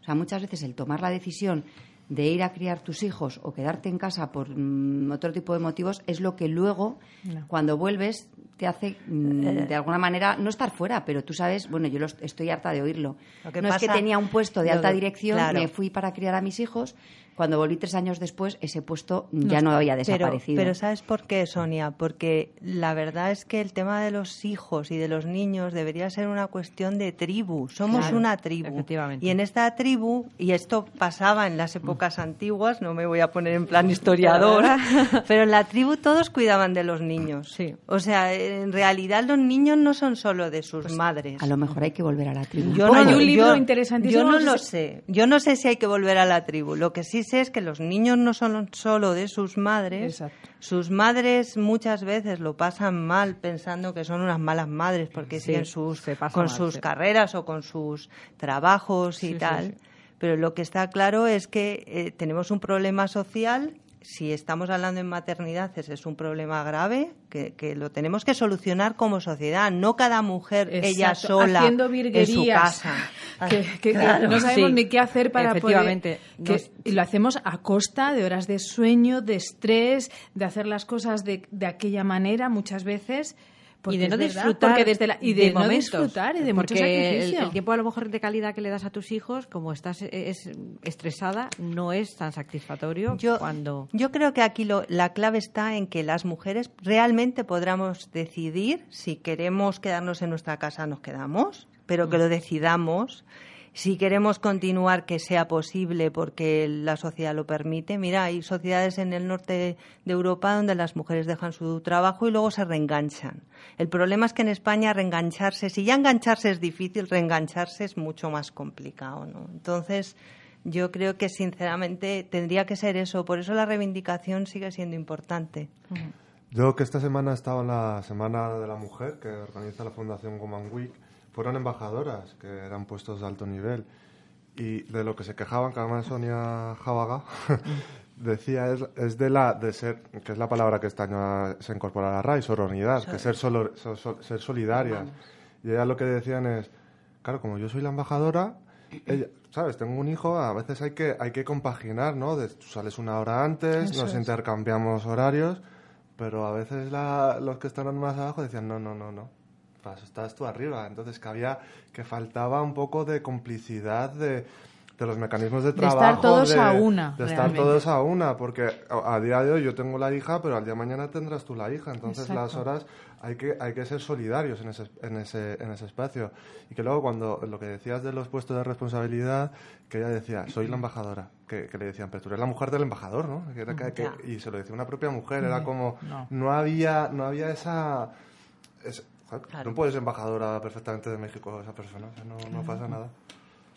o sea muchas veces el tomar la decisión de ir a criar tus hijos o quedarte en casa por mm, otro tipo de motivos es lo que luego No. cuando vuelves te hace mm, de alguna manera no estar fuera pero tú sabes bueno yo lo est- estoy harta de oírlo no es que tenía un puesto de alta dirección claro. me fui para criar a mis hijos cuando volví tres años después ese puesto ya no había desaparecido pero ¿sabes por qué, Sonia? Porque la verdad es que el tema de los hijos y de los niños debería ser una cuestión de tribu. Somos Claro, una tribu. efectivamente. Y en esta tribu, y esto pasaba en las épocas antiguas, no me voy a poner en plan historiador, <laughs> pero en la tribu todos cuidaban de los niños. Sí. O sea, en realidad los niños no son solo de sus madres. Pues a lo mejor hay que volver a la tribu Yo Hay no, un libro yo- interesantísimo, Yo no lo sé. Yo no sé si hay que volver a la tribu. Lo que sí es que los niños no son solo de sus madres. Exacto. Sus madres muchas veces lo pasan mal pensando que son unas malas madres porque Sí, siguen sus, con mal, sus sí. carreras o con sus trabajos y Sí, tal. Pero lo que está claro es que eh, tenemos un problema social. Si estamos hablando en maternidad, ese es un problema grave que, que lo tenemos que solucionar como sociedad. No cada mujer, ella sola, haciendo en su virguerías. casa. Que, que- que Claro. no sabemos Sí, ni qué hacer para efectivamente. poder... que- Nos- y lo hacemos a costa de horas de sueño, de estrés, de hacer las cosas de, de aquella manera muchas veces. Porque y de no verdad, disfrutar porque desde la- y de, no momentos, disfrutar y de mucho porque el, sacrificio. el tiempo a lo mejor de calidad que le das a tus hijos como estás eh, es, estresada no es tan satisfactorio Yo, cuando yo creo que aquí lo- la clave está en que las mujeres realmente podamos decidir si queremos quedarnos en nuestra casa, nos quedamos, pero que lo decidamos. Si queremos continuar, que sea posible porque la sociedad lo permite. Mira, hay sociedades en el norte de Europa donde las mujeres dejan su trabajo y luego se reenganchan. El problema es que en España reengancharse, si ya engancharse es difícil, reengancharse es mucho más complicado. ¿no? Entonces, yo creo que sinceramente tendría que ser eso. Por eso la reivindicación sigue siendo importante. Yo que esta semana he estado en la Semana de la Mujer que organiza la Fundación Woman Week, fueron embajadoras que eran puestos de alto nivel y de lo que se quejaban, que además Sonia Jábaga <laughs> decía es, es de la de ser, que es la palabra que este año se incorpora a la RAI, sororidad, que ser solo, so- so- ser solidarias. Y ellas lo que decían es, claro, como yo soy la embajadora, ella- ¿sabes? Tengo un hijo, a veces hay que, hay que compaginar, ¿no? De, tú sales una hora antes, Eso nos es. intercambiamos horarios, pero a veces la- los que están más abajo decían, no, no, no, no, Estás tú arriba. Entonces que había, que faltaba un poco de complicidad, de de los mecanismos de De trabajo. estar todos de- a una, De estar realmente. todos a una, porque a, a día de hoy yo tengo la hija, pero al día de mañana tendrás tú la hija. Entonces Exacto. las horas hay que, hay que ser solidarios en ese, en, ese, en ese espacio. Y que luego cuando lo que decías de los puestos de responsabilidad, que ella decía, soy la embajadora. Que, que le decían, pero tú eres la mujer del embajador, ¿no? Que era que- que- y se lo decía una propia mujer, era como, No. no, había, no había esa... es- joder, Claro. No puedes embajadora perfectamente de México esa persona, o sea, no, no pasa nada.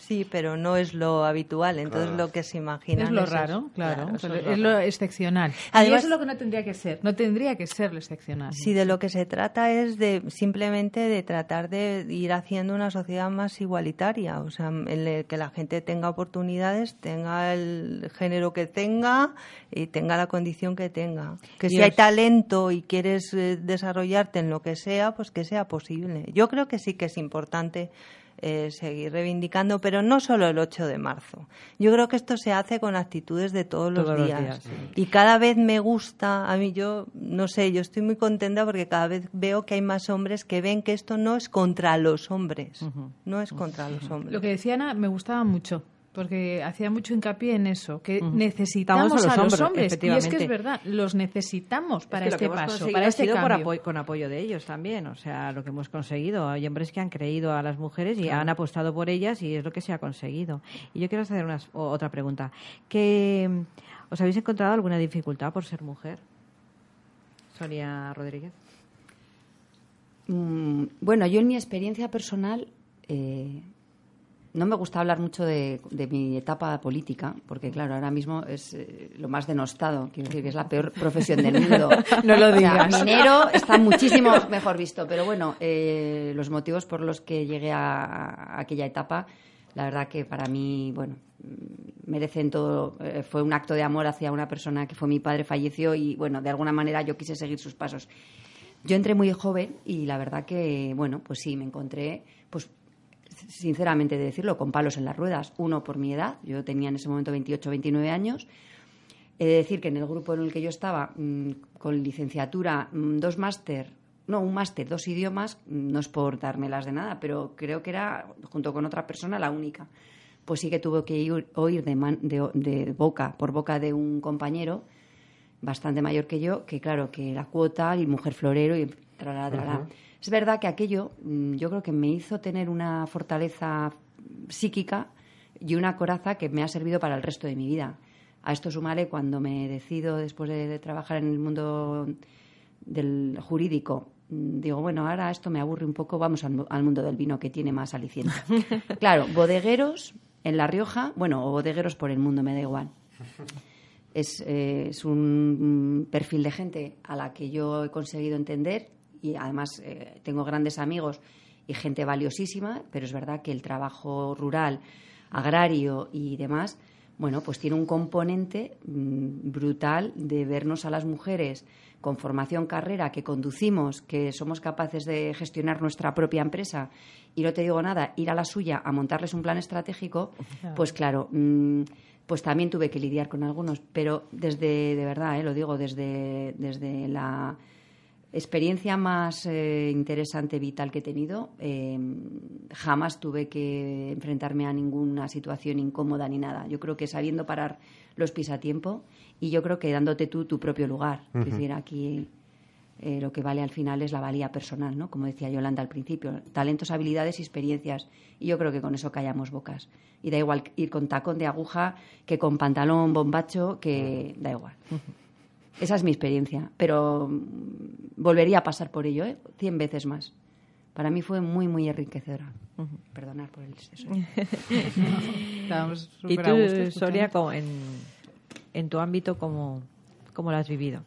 Sí, pero no es lo habitual, entonces Claro. lo que se imagina Es lo raro, claro. pero es lo es lo raro. excepcional. y Además- eso es lo que no tendría que ser. No tendría que ser lo excepcional. Si de lo que se trata es de simplemente de tratar de ir haciendo una sociedad más igualitaria, o sea, en el que la gente tenga oportunidades, tenga el género que tenga y tenga la condición que tenga. Que Y si hay talento y quieres eh, desarrollarte en lo que sea, pues que sea posible. Yo creo que sí que es importante eh, seguir reivindicando, pero no solo el 8 de marzo. Yo creo que esto se hace con actitudes de todos, Todos los días. días, sí. Y cada vez me gusta, a mí yo, no sé, yo estoy muy contenta porque cada vez veo que hay más hombres que ven que esto no es contra los hombres, no es contra los hombres. Lo que decía Ana me gustaba mucho, porque hacía mucho hincapié en eso, que necesitamos Estamos a a los los hombres, hombres. Y es que es verdad, los necesitamos para Es que este lo que hemos paso, para ha este por cambio. apoyo- con apoyo de ellos también. O sea, lo que hemos conseguido. Hay hombres que han creído a las mujeres y han apostado por ellas y es lo que se ha conseguido. Y yo quiero hacer o- otra pregunta. ¿Que, ¿Os habéis encontrado alguna dificultad por ser mujer? Sonia Rodríguez. Mm, bueno, yo en mi experiencia personal eh, no me gusta hablar mucho de, de mi etapa política, porque claro, ahora mismo es eh, lo más denostado, quiero decir que es la peor <laughs> profesión del mundo. No lo O sea, digas. minero está muchísimo mejor visto, pero bueno, eh, los motivos por los que llegué a, a aquella etapa, la verdad que para mí, bueno, merecen todo. eh, fue un acto de amor hacia una persona que fue mi padre, falleció y bueno, de alguna manera yo quise seguir sus pasos. Yo entré muy joven y la verdad que, bueno, pues sí, me encontré, pues sinceramente de decirlo, con palos en las ruedas. Uno por mi edad, yo tenía en ese momento 28, 29 años. He de decir que en el grupo en el que yo estaba, mm, con licenciatura, mm, dos máster, no, un máster, dos idiomas, mm, no es por dármelas de nada, pero creo que era, junto con otra persona, la única. Pues sí que tuve que oír de, boca, por boca de un compañero, bastante mayor que yo, que claro, que la cuota y mujer florero y. Es verdad que aquello mm, yo creo que me hizo tener una fortaleza psíquica y una coraza que me ha servido para el resto de mi vida. A esto sumaré cuando me decido, después de, de trabajar en el mundo del jurídico, mm, digo, bueno, ahora esto me aburre un poco, vamos al, mu- al mundo del vino que tiene más aliciente. <laughs> claro, bodegueros en La Rioja, bueno, o bodegueros por el mundo, me da igual. Es, eh, es un mm, perfil de gente a la que yo he conseguido entender y además eh, tengo grandes amigos y gente valiosísima, pero es verdad que el trabajo rural, agrario y demás, bueno, pues tiene un componente mm, brutal de vernos a las mujeres con formación carrera, que conducimos, que somos capaces de gestionar nuestra propia empresa y no te digo nada, ir a la suya a montarles un plan estratégico, pues claro, mm, pues también tuve que lidiar con algunos, pero desde, de verdad, eh, lo digo, desde, desde la experiencia más eh, interesante, vital que he tenido, eh, jamás tuve que enfrentarme a ninguna situación incómoda ni nada. Yo creo que sabiendo parar los pies a tiempo y yo creo que dándote tú tu propio lugar. Es decir, aquí eh, lo que vale al final es la valía personal, ¿no? Como decía Yolanda al principio, talentos, habilidades y experiencias. Y yo creo que con eso callamos bocas. Y da igual ir con tacón de aguja que con pantalón bombacho, que da igual. Esa es mi experiencia, pero mm, volvería a pasar por ello, ¿eh? Cien veces más. Para mí fue muy, muy enriquecedora. Perdonar por el exceso. <laughs> Estábamos Y súper a gusto tú, escuchando. Sonia, como en, en tu ámbito, ¿cómo, ¿cómo lo has vivido?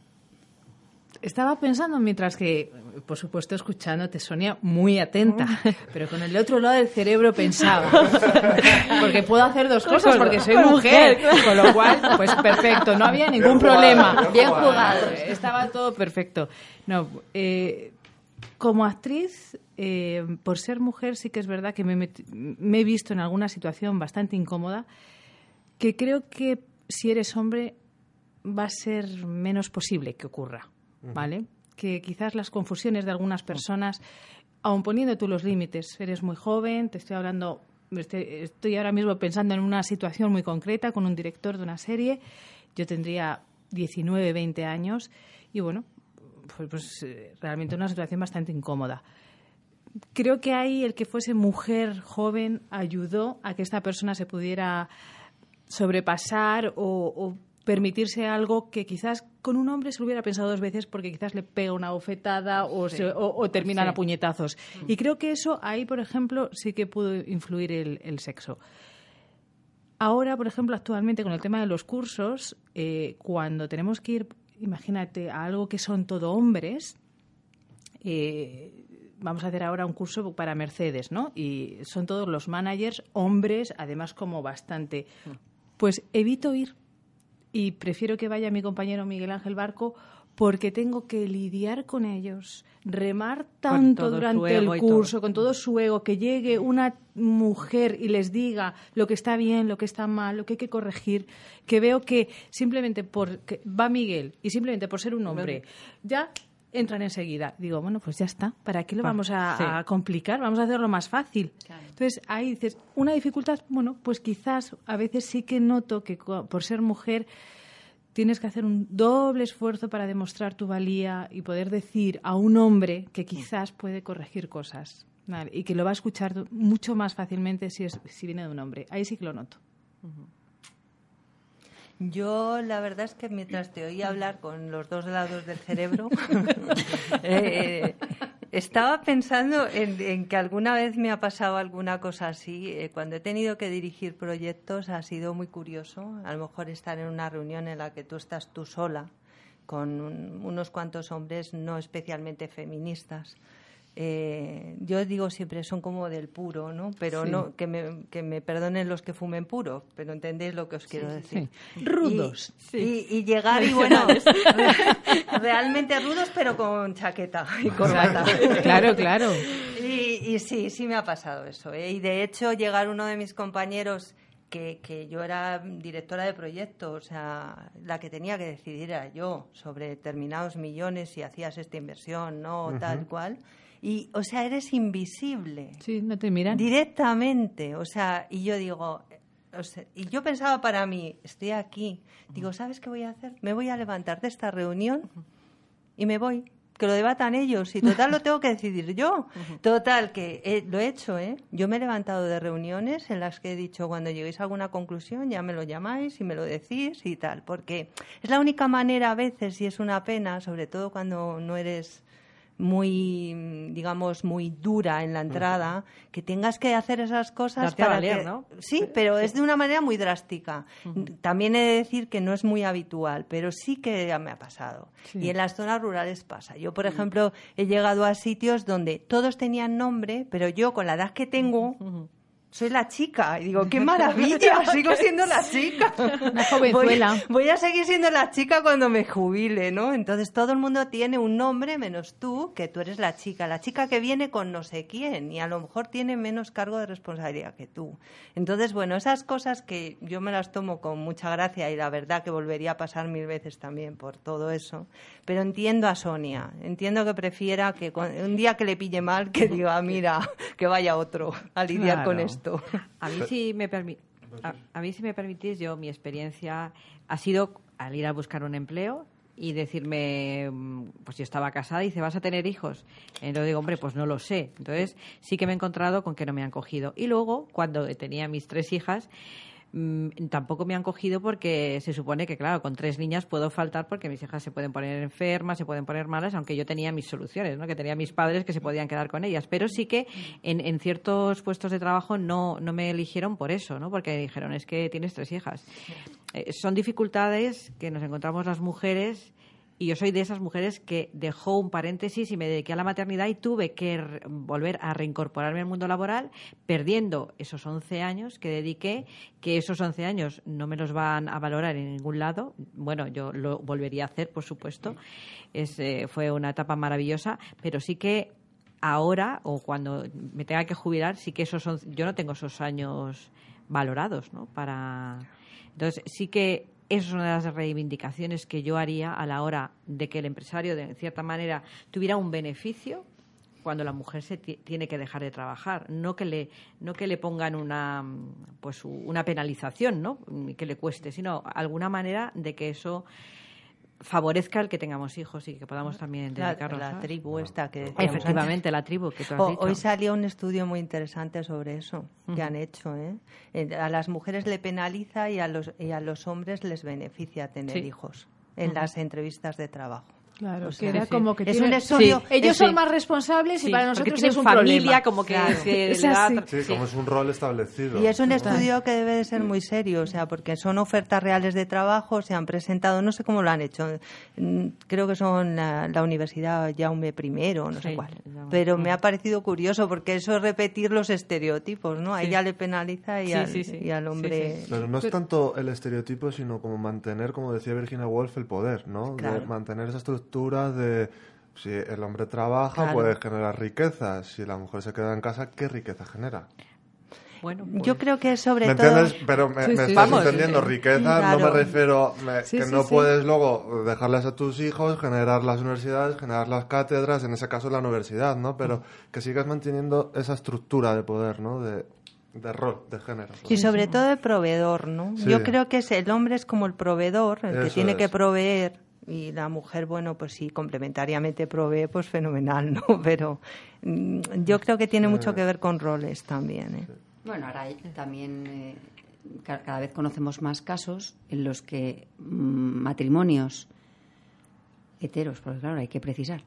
Estaba pensando mientras que, por supuesto, escuchándote, Sonia, muy atenta, pero con el otro lado del cerebro pensaba. <laughs> Porque puedo hacer dos cosas, porque soy mujer, con lo cual, pues perfecto, no había ningún problema. bien jugado. jugado, estaba todo perfecto. No, eh, como actriz, eh, por ser mujer, sí que es verdad que me, met- me he visto en alguna situación bastante incómoda, que creo que si eres hombre va a ser menos posible que ocurra, ¿vale? Que quizás las confusiones de algunas personas, aun poniendo tú los límites, eres muy joven, te estoy hablando estoy ahora mismo pensando en una situación muy concreta con un director de una serie. Yo tendría 19, 20 años y bueno, pues, pues, eh, realmente una situación bastante incómoda. Creo que ahí el que fuese mujer joven ayudó a que esta persona se pudiera sobrepasar o, o permitirse algo que quizás con un hombre se lo hubiera pensado dos veces porque quizás le pega una bofetada o, se- o- o terminan Sí. a puñetazos. Y creo que eso ahí, por ejemplo, sí que pudo influir el, el sexo. Ahora, por ejemplo, actualmente con el tema de los cursos, eh, cuando tenemos que ir, imagínate, a algo que son todo hombres, eh, vamos a hacer ahora un curso para Mercedes, ¿no? Y son todos los managers hombres, además como bastante. Pues evito ir y prefiero que vaya mi compañero Miguel Ángel Barco porque tengo que lidiar con ellos, remar tanto durante el curso, con todo su ego, que llegue una mujer y les diga lo que está bien, lo que está mal, lo que hay que corregir, que veo que simplemente porque va Miguel y simplemente por ser un hombre, ya entran enseguida. Digo, bueno, pues ya está, ¿para qué lo Va, vamos a, sí. a complicar? Vamos a hacerlo más fácil. Entonces, ahí dices, una dificultad, bueno, pues quizás a veces sí que noto que por ser mujer tienes que hacer un doble esfuerzo para demostrar tu valía y poder decir a un hombre que quizás puede corregir cosas ¿vale? y que lo va a escuchar mucho más fácilmente si, es, si viene de un hombre. Ahí sí que lo noto. Yo la verdad es que mientras te oía hablar con los dos lados del cerebro, <laughs> eh, estaba pensando en, en que alguna vez me ha pasado alguna cosa así. Eh, cuando he tenido que dirigir proyectos ha sido muy curioso. A lo mejor estar en una reunión en la que tú estás tú sola con un- unos cuantos hombres no especialmente feministas. Eh, yo digo siempre son como del puro, ¿no? Pero Sí. no que me, que me perdonen los que fumen puro, pero entendéis lo que os quiero decir. Rudos. Y, llegar y bueno, <laughs> <laughs> realmente rudos, pero con chaqueta y corbata. <laughs> Claro, claro. Y, y sí, sí me ha pasado eso. ¿eh? Y de hecho, llegar uno de mis compañeros, que, que yo era directora de proyecto, o sea, la que tenía que decidir era yo sobre determinados millones, si hacías esta inversión, no, tal cual. Y, o sea, eres invisible Sí, no te miran. directamente. O sea, y yo digo, eh, o sea, y yo pensaba para mí, estoy aquí, digo, ¿sabes qué voy a hacer? Me voy a levantar de esta reunión y me voy. Que lo debatan ellos y total lo tengo que decidir yo. Total, que eh, lo he hecho, ¿eh? Yo me he levantado de reuniones en las que he dicho, cuando lleguéis a alguna conclusión ya me lo llamáis y me lo decís y tal, porque es la única manera a veces y es una pena, sobre todo cuando no eres muy, digamos, muy dura en la entrada, que tengas que hacer esas cosas Darte a para valer, que- ¿no? Sí, pero es de una manera muy drástica. También he de decir que no es muy habitual, pero sí que ya me ha pasado. Sí. Y en las zonas rurales pasa. Yo, por ejemplo, he llegado a sitios donde todos tenían nombre, pero yo, con la edad que tengo, soy la chica. Y digo, qué <laughs> maravilla, <laughs> sigo siendo la chica. <laughs> Una jovenzuela. Voy, voy a seguir siendo la chica cuando me jubile, ¿no? Entonces todo el mundo tiene un nombre menos tú, que tú eres la chica. La chica que viene con no sé quién y a lo mejor tiene menos cargo de responsabilidad que tú. Entonces, bueno, esas cosas que yo me las tomo con mucha gracia y la verdad que volvería a pasar mil veces también por todo eso. Pero entiendo a Sonia, entiendo que prefiera que un día que le pille mal, que diga, mira, que vaya otro a lidiar con Claro. A mí si me permi- a, a mí si me permitís, yo mi experiencia ha sido al ir a buscar un empleo y decirme, mm, pues yo estaba casada y dice, ¿vas a tener hijos? Entonces digo, hombre, pues no lo sé. Entonces sí que me he encontrado con que no me han cogido. Y luego, cuando tenía mis tres hijas, mm, tampoco me han cogido porque se supone que, claro, con tres niñas puedo faltar porque mis hijas se pueden poner enfermas, se pueden poner malas, aunque yo tenía mis soluciones, ¿no? que tenía mis padres que se podían quedar con ellas. Pero sí que en, en ciertos puestos de trabajo no, no me eligieron por eso, ¿no? porque dijeron, es que tienes tres hijas. Eh, son dificultades que nos encontramos las mujeres y yo soy de esas mujeres que dejó un paréntesis y me dediqué a la maternidad y tuve que volver a reincorporarme al mundo laboral, perdiendo esos 11 años que dediqué, que esos 11 años no me los van a valorar en ningún lado. Bueno, yo lo volvería a hacer, por supuesto. Es, eh, fue una etapa maravillosa, pero sí que ahora o cuando me tenga que jubilar, sí que esos 11 yo no tengo esos años valorados, ¿no? Para entonces sí que es una de las reivindicaciones que yo haría a la hora de que el empresario, de cierta manera, tuviera un beneficio cuando la mujer se ti- tiene que dejar de trabajar, no que le no que le pongan una pues una penalización, ¿no? Que le cueste, sino alguna manera de que eso favorezca el que tengamos hijos y que podamos también La, dedicarnos la ¿sabes? tribu esta que decíamos antes. Efectivamente, la tribu que tú has O- dicho. hoy salió un estudio muy interesante sobre eso que han hecho. ¿eh? A las mujeres le penaliza y a los, y a los hombres les beneficia tener Sí. hijos en las entrevistas de trabajo. Claro, O que sea, era sí. como que Es tiene- un estudio- Sí, ellos Sí. son más responsables Sí, y para nosotros es un familia problema. como que Claro. se Sí, como es un rol establecido. Y es un estudio que debe de ser muy serio, o sea, porque son ofertas reales de trabajo, se han presentado, no sé cómo lo han hecho, mm, creo que son la, la Universidad Jaume I, no sé Sí, cuál. Pero me ha parecido curioso porque eso es repetir los estereotipos, ¿no? A Sí. ella le penaliza y, Sí, al, sí, sí. y al Sí, hombre... sí. Pero no es tanto el estereotipo, sino como mantener, como decía Virginia Woolf, el poder, ¿no? De mantener esa estructura de si el hombre trabaja Claro. puede generar riqueza, si la mujer se queda en casa, ¿qué riqueza genera? Bueno, Yo pues- creo que sobre ¿Me todo... entiendes? Pero me, Sí, me sí. estás Vamos, entendiendo, riqueza no me refiero me- Sí, que sí, no sí. puedes luego dejarles a tus hijos, generar las universidades, generar las cátedras, en ese caso la universidad, ¿no? Pero que sigas manteniendo esa estructura de poder, ¿no? De, de rol, de género. Y sobre todo el proveedor, ¿no? Sí. Yo creo que es, el hombre es como el proveedor, el que tiene que proveer y la mujer, bueno, pues sí, complementariamente provee, pues fenomenal, <laughs> ¿no? Pero mm, yo creo que tiene mucho que ver con roles también, ¿eh? Bueno, ahora también eh, ca- cada vez conocemos más casos en los que mm, matrimonios heteros, porque claro, hay que precisar,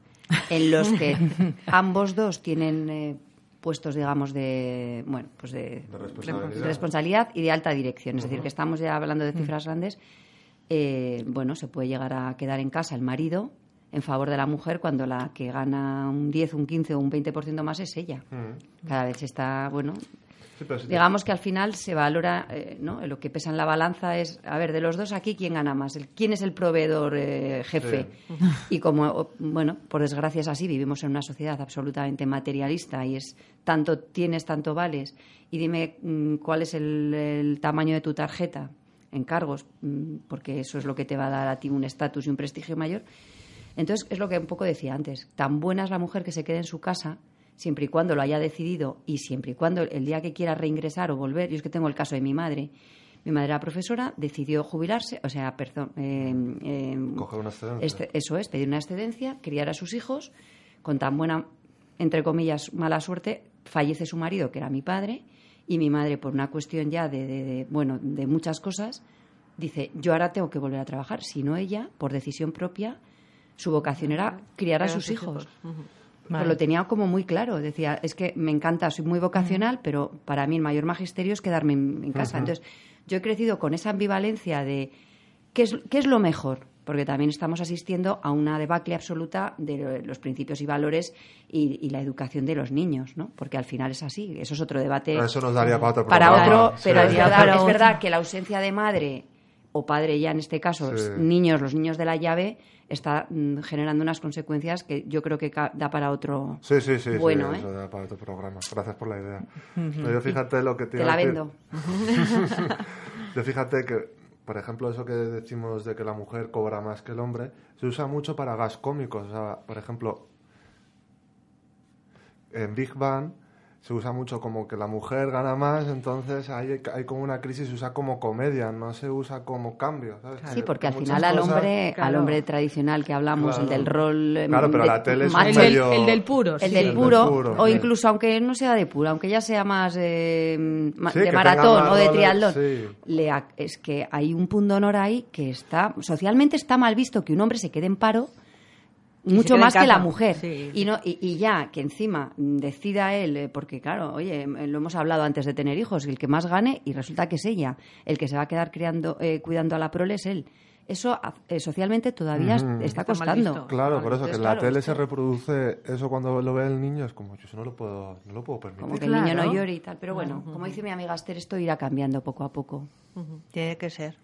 en los que <laughs> ambos dos tienen eh, puestos, digamos, de bueno, pues de, De responsabilidad. de responsabilidad y de alta dirección. Es decir, que estamos ya hablando de cifras grandes. Eh, bueno, se puede llegar a quedar en casa el marido en favor de la mujer cuando la que gana un 10, un 15 o un 20% más es ella. Mm. Cada vez está, bueno, Sí, te- digamos que al final se valora, eh, ¿no? Lo que pesa en la balanza es, a ver, de los dos aquí, ¿quién gana más? ¿Quién es el proveedor eh, jefe? Y como, bueno, por desgracia es así, vivimos en una sociedad absolutamente materialista y es tanto tienes, tanto vales, y dime mm, cuál es el, el tamaño de tu tarjeta en cargos, mm, porque eso es lo que te va a dar a ti un estatus y un prestigio mayor. Entonces, es lo que un poco decía antes, tan buena es la mujer que se quede en su casa siempre y cuando lo haya decidido y siempre y cuando el día que quiera reingresar o volver, yo es que tengo el caso de mi madre, mi madre era profesora, decidió jubilarse, o sea, perdón, eh, eh, Coger una excedencia. este- eso es, pedir una excedencia, criar a sus hijos, con tan buena, entre comillas, mala suerte, fallece su marido, que era mi padre, y mi madre, por una cuestión ya de, de- de, bueno, de muchas cosas, dice, yo ahora tengo que volver a trabajar, si no ella, por decisión propia, su vocación era criar a sus hijos. Pues lo tenía como muy claro. Decía, es que me encanta, soy muy vocacional, pero para mí el mayor magisterio es quedarme en, en casa. Entonces, yo he crecido con esa ambivalencia de ¿qué es, qué es lo mejor? Porque también estamos asistiendo a una debacle absoluta de los principios y valores y, y la educación de los niños, ¿no? Porque al final es así. Eso es otro debate Pero eso nos daría para otro para programa. otro, Sí. pero es verdad, para es otro. verdad que la ausencia de madre o padre ya en este caso, Sí. niños, los niños de la llave, está mm, generando unas consecuencias que yo creo que da para otro Sí, sí, sí, bueno, sí, ¿eh? eso da para otro programa. Gracias por la idea. Pero yo fíjate lo que te Te la vendo. <laughs> Yo fíjate que, por ejemplo, eso que decimos de que la mujer cobra más que el hombre, se usa mucho para gas cómicos. O sea, por ejemplo, en Big Bang se usa mucho como que la mujer gana más, entonces hay, hay como una crisis, se usa como comedia, no se usa como cambio. ¿sabes? Sí, porque al final al cosas- hombre, al hombre tradicional que hablamos, Claro. el del rol eh, Claro, pero de- la tele es un macho, El del, medio- el del puro, el sí. del del puro, puro, o incluso aunque no sea de puro, aunque ya sea más eh, Sí, de maratón más o de triatlón, sí. le es que hay un punto honor ahí que está socialmente está mal visto que un hombre se quede en paro mucho más que la mujer. Sí. y no y, y ya que encima mm, decida él eh, porque claro oye eh, lo hemos hablado antes de tener hijos el que más gane y resulta que es ella el que se va a quedar criando eh, cuidando a la prole es él. Eso eh, socialmente todavía Ujú. está costando. Claro, por eso que en la claro, tele se reproduce eso cuando lo ve el niño, es como, yo eso no lo puedo, no lo puedo permitir. como que el niño no llore y tal pero bueno como dice mi amiga Esther esto irá cambiando poco a poco. Tiene que ser,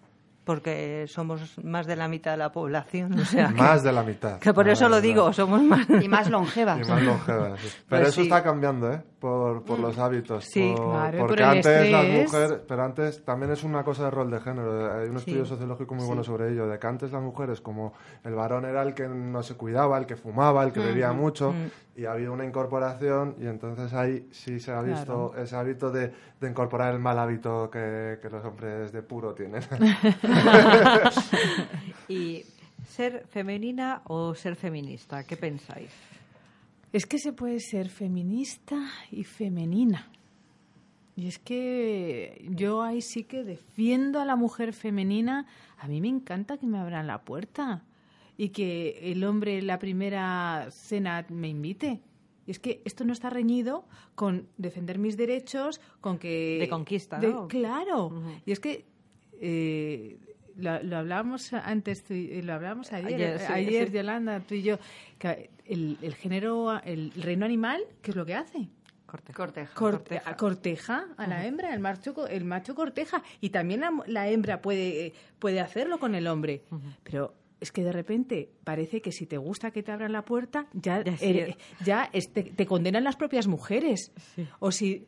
porque somos más de la mitad de la población, o sea, <laughs> que, Más de la mitad. que por eso lo digo, somos más. y más longevas Y más longevas. sí. <laughs> Pero Pues eso sí. está cambiando, ¿eh? Por, por los hábitos. Sí, por- claro, por porque antes las mujeres, pero antes también es una cosa de rol de género. Hay un estudio sociológico muy bueno sobre ello, de que antes las mujeres, como el varón era el que no se cuidaba, el que fumaba, el que bebía mucho, y ha habido una incorporación, y entonces ahí sí se ha visto ese hábito de, de incorporar el mal hábito que, que los hombres de puro tienen. <laughs> ¿Y ser femenina o ser feminista? ¿Qué pensáis? Es que se puede ser feminista y femenina. Y es que yo ahí sí que defiendo a la mujer femenina. A mí me encanta que me abran la puerta y que el hombre en la primera cena me invite. Y es que esto no está reñido con defender mis derechos, con que... De conquista, de- ¿no? Claro. Y es que eh, lo, lo hablábamos antes, tú y- lo hablábamos ayer, Ayer, sí, ayer sí. Yolanda, tú y yo, que el, el género, el reino animal, ¿qué es lo que hace? Corteja. Corteja. Corte- corteja a la hembra, el macho, co- el macho corteja. Y también la, la hembra puede, puede hacerlo con el hombre. Pero es que de repente parece que si te gusta que te abran la puerta, ya, Ya sí. eres- ya es- te, te condenan las propias mujeres. O si...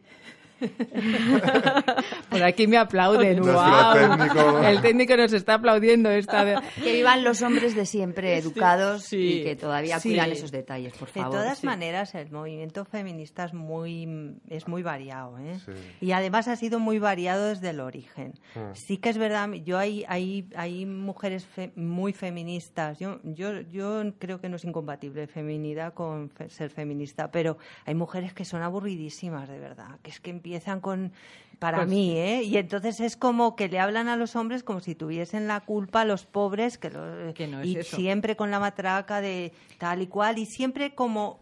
<laughs> Por aquí me aplauden. El técnico nos está aplaudiendo esta de- Que vivan los hombres de siempre, educados sí. y que todavía Sí. cuidan esos detalles, por De favor. todas Sí. maneras, el movimiento feminista es muy, es muy variado, ¿eh? Sí. Y además ha sido muy variado desde el origen. Mm. Sí que es verdad, yo hay, hay, hay mujeres fe- muy feministas. Yo, yo, yo creo que no es incompatible feminidad con fe- ser feminista, pero hay mujeres que son aburridísimas, de verdad, que es que empiezan con, para Pues mí, ¿eh? Y entonces es como que le hablan a los hombres como si tuviesen la culpa a los pobres, que, lo- Que no es y eso. siempre con la matraca de tal y cual, y siempre como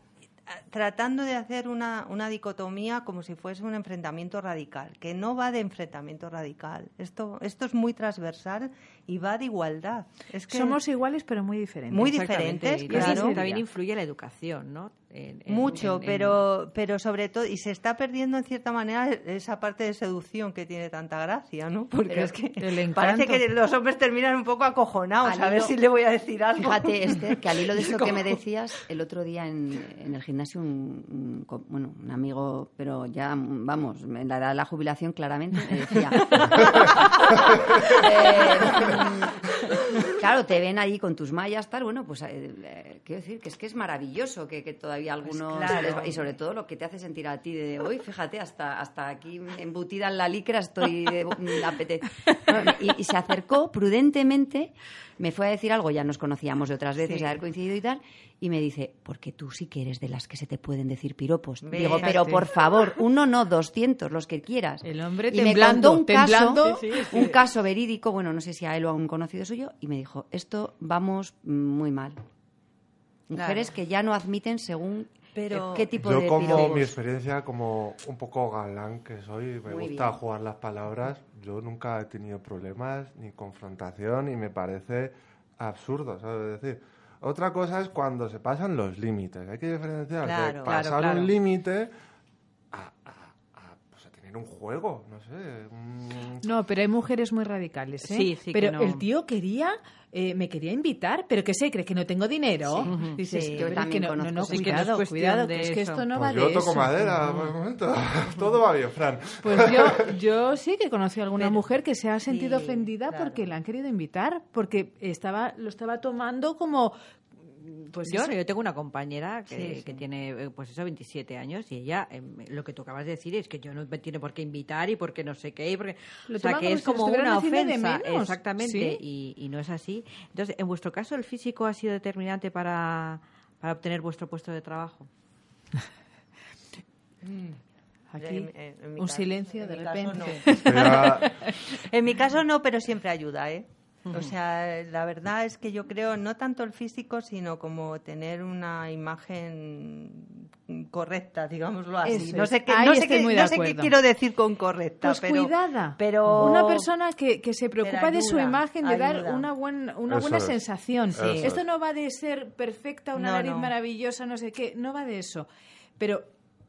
tratando de hacer una, una dicotomía como si fuese un enfrentamiento radical, que no va de enfrentamiento radical. Esto, esto es muy transversal y va de igualdad. Es que Somos iguales pero muy diferentes. Muy diferentes, Y claro. también, también influye la educación, ¿no? En- en- mucho, en- en- pero, pero sobre todo, y se está perdiendo en cierta manera esa parte de seducción que tiene tanta gracia, ¿no? Porque Pero es que parece que los hombres terminan un poco acojonados, a ver si le voy a decir algo. Fíjate, Esther, que al hilo de <laughs> eso que me decías, el otro día en, en el gimnasio, un, un bueno, un amigo, pero ya, vamos, en la edad de la jubilación claramente, me decía... <laughs> eh, <laughs> claro, te ven ahí con tus mallas, tal, bueno, pues eh, eh, quiero decir que es que es maravilloso que, que todavía algunos... claro. les va- y sobre todo lo que te hace sentir a ti de hoy, fíjate, hasta, hasta aquí embutida en la licra estoy... de-. No, <laughs> y, y se acercó prudentemente, me fue a decir algo, ya nos conocíamos de otras veces, Sí. de haber coincidido y tal, y me dice, porque tú sí que eres de las que se te pueden decir piropos. Digo, pero por favor, uno no, doscientos, los que quieras. El hombre y me temblando, contó un temblando. caso, Sí, sí, sí. un caso verídico, bueno, no sé si a él o a un conocido suyo, y me dijo, esto vamos muy mal. Mujeres que ya no admiten según Pero- eh, qué tipo Yo de como piropos. mi experiencia como un poco galán que soy, me Muy gusta bien. jugar las palabras, yo nunca he tenido problemas ni confrontación y me parece absurdo, ¿sabes? Es decir, otra cosa es cuando se pasan los límites. Hay que diferenciar Claro, de pasar claro. un límite a, a- a, pues, a tener un juego, no sé. un- No, pero hay mujeres muy radicales, ¿eh? Sí, sí, que Pero no. el tío quería, eh, me quería invitar, pero ¿qué se cree? ¿Que no tengo dinero? Sí. Dices, Sí. Yo que no, no, conozco no, ese Sí, que no es cuidado, cuidado, de que es que esto no Pues va yo toco eso. madera, por el momento. <laughs> Todo va bien, Fran. Pues yo, <laughs> yo sí que conocí a alguna Pero- mujer que se ha sentido sí, ofendida claro. porque la han querido invitar, porque estaba lo estaba tomando como pues yo, eso. yo tengo una compañera que, Sí, sí. que tiene, eh, pues eso, 27 años y ella, em, lo que tú acabas de decir es que yo no me tiene por qué invitar y porque no sé qué, y porque, Lo o sea, que como es como una de ofensa, menos. exactamente, Sí. y, y no es así. Entonces, en vuestro caso, ¿el físico ha sido determinante para, para obtener vuestro puesto de trabajo? Aquí En- en- en mi un caso- silencio en de repente. no. <laughs> En mi caso no, pero siempre ayuda, ¿eh? O sea, la verdad es que yo creo no tanto el físico, sino como tener una imagen correcta, digámoslo así. Eso no sé qué, no sé qué, muy no sé qué quiero decir con correcta, Pues pero cuidada. pero Una persona que, que se preocupa de su imagen, de dar una, buen- una buena es, sensación. Esto no va de ser perfecta, una No, nariz no. maravillosa, no sé qué, no va de eso. Pero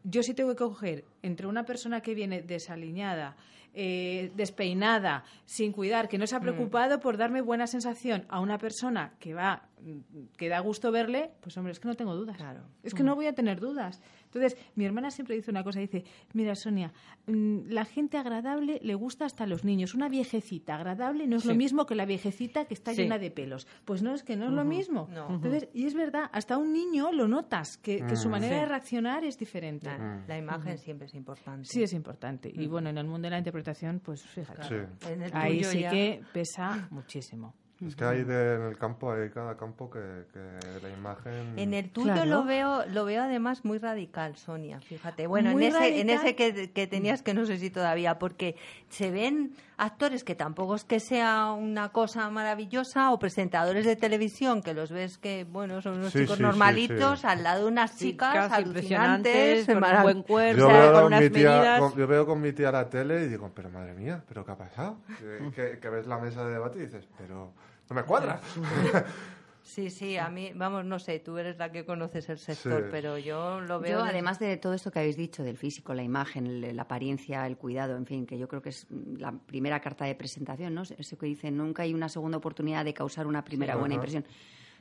yo sí tengo que coger entre una persona que viene desaliñada, eh, despeinada, sin cuidar, que no Mm. se ha preocupado por darme buena sensación a una persona que va, mm, que da gusto verle, pues hombre, es que no tengo dudas. Claro. Es que no voy a tener dudas. Entonces, mi hermana siempre dice una cosa, dice, mira Sonia, mm, la gente agradable le gusta hasta a los niños. Una viejecita agradable no es lo mismo que la viejecita que está Sí. llena de pelos. Pues no, es que no es lo mismo. No. Entonces, y es verdad, hasta un niño lo notas, que, que su manera Sí. de reaccionar es diferente. La, la imagen siempre es importante. Sí, es importante. Y bueno, en el mundo de la interpretación, pues fíjate. Sí. En el Ahí sí ya- que pesa muchísimo. Es que hay de, en el campo, hay cada campo que, que la imagen... En el tuyo Claro. lo veo lo veo además muy radical, Sonia, fíjate. Bueno, Muy en ese en ese que, que tenías que no sé si todavía porque se ven actores que tampoco es que sea una cosa maravillosa o presentadores de televisión que los ves que bueno, son unos Sí, chicos sí, normalitos sí. al lado de unas chicas, Chicas alucinantes, con un buen cuerpo, Yo veo, con unas mi tía, medidas. con- yo veo con mi tía la tele y digo, pero madre mía, ¿pero qué ha pasado? <laughs> Que, que- que ves la mesa de debate y dices, pero no me cuadra. <laughs> Sí, sí, a mí, vamos, no sé, tú eres la que conoces el sector, Sí. pero yo lo veo Yo, de- además de todo esto que habéis dicho, del físico, la imagen, la apariencia, el cuidado, en fin, que yo creo que es la primera carta de presentación, ¿no? Eso que dicen, nunca hay una segunda oportunidad de causar una primera buena Ajá. impresión.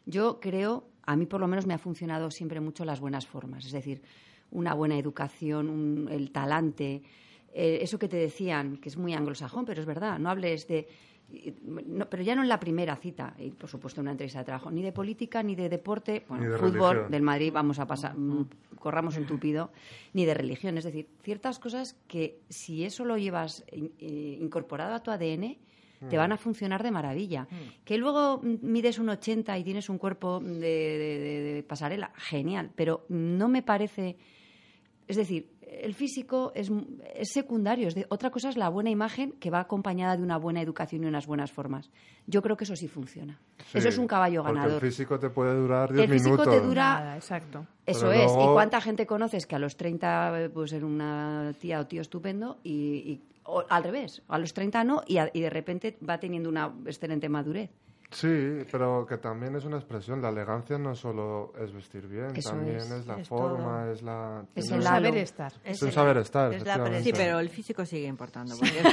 Yo creo, a mí por lo menos me ha funcionado siempre mucho las buenas formas, es decir, una buena educación, un- el talante, eh, eso que te decían, que es muy anglosajón, pero es verdad, no hables de... no, pero ya no en la primera cita, y por supuesto en una entrevista de trabajo, ni de política, ni de deporte, bueno, Ni de fútbol, religión. del Madrid vamos a pasar, mm, corramos un tupido, ni de religión. Es decir, ciertas cosas que si eso lo llevas eh, incorporado a tu ADN, te van a funcionar de maravilla. Que luego mm, mides un 80 y tienes un cuerpo de, de- de- de pasarela, genial, pero no me parece... Es decir, el físico es, es secundario. Es de- otra cosa es la buena imagen que va acompañada de una buena educación y unas buenas formas. Yo creo que eso sí funciona. Sí, eso es un caballo porque ganador. el físico te puede durar 10 El físico minutos. te dura- Nada, exacto. Eso Pero es. ¿Y cuánta gente conoces que a los 30 eh, pues era una tía o tío estupendo y, y- o al revés, a los 30 no y, a- y de repente va teniendo una excelente madurez? Sí, pero que también es una expresión. La elegancia no solo es vestir bien, Eso también es, es, la es forma, todo. es la... Es el Saber estar. Es el- un saber estar, es la. Sí, pero el físico sigue importando. Porque el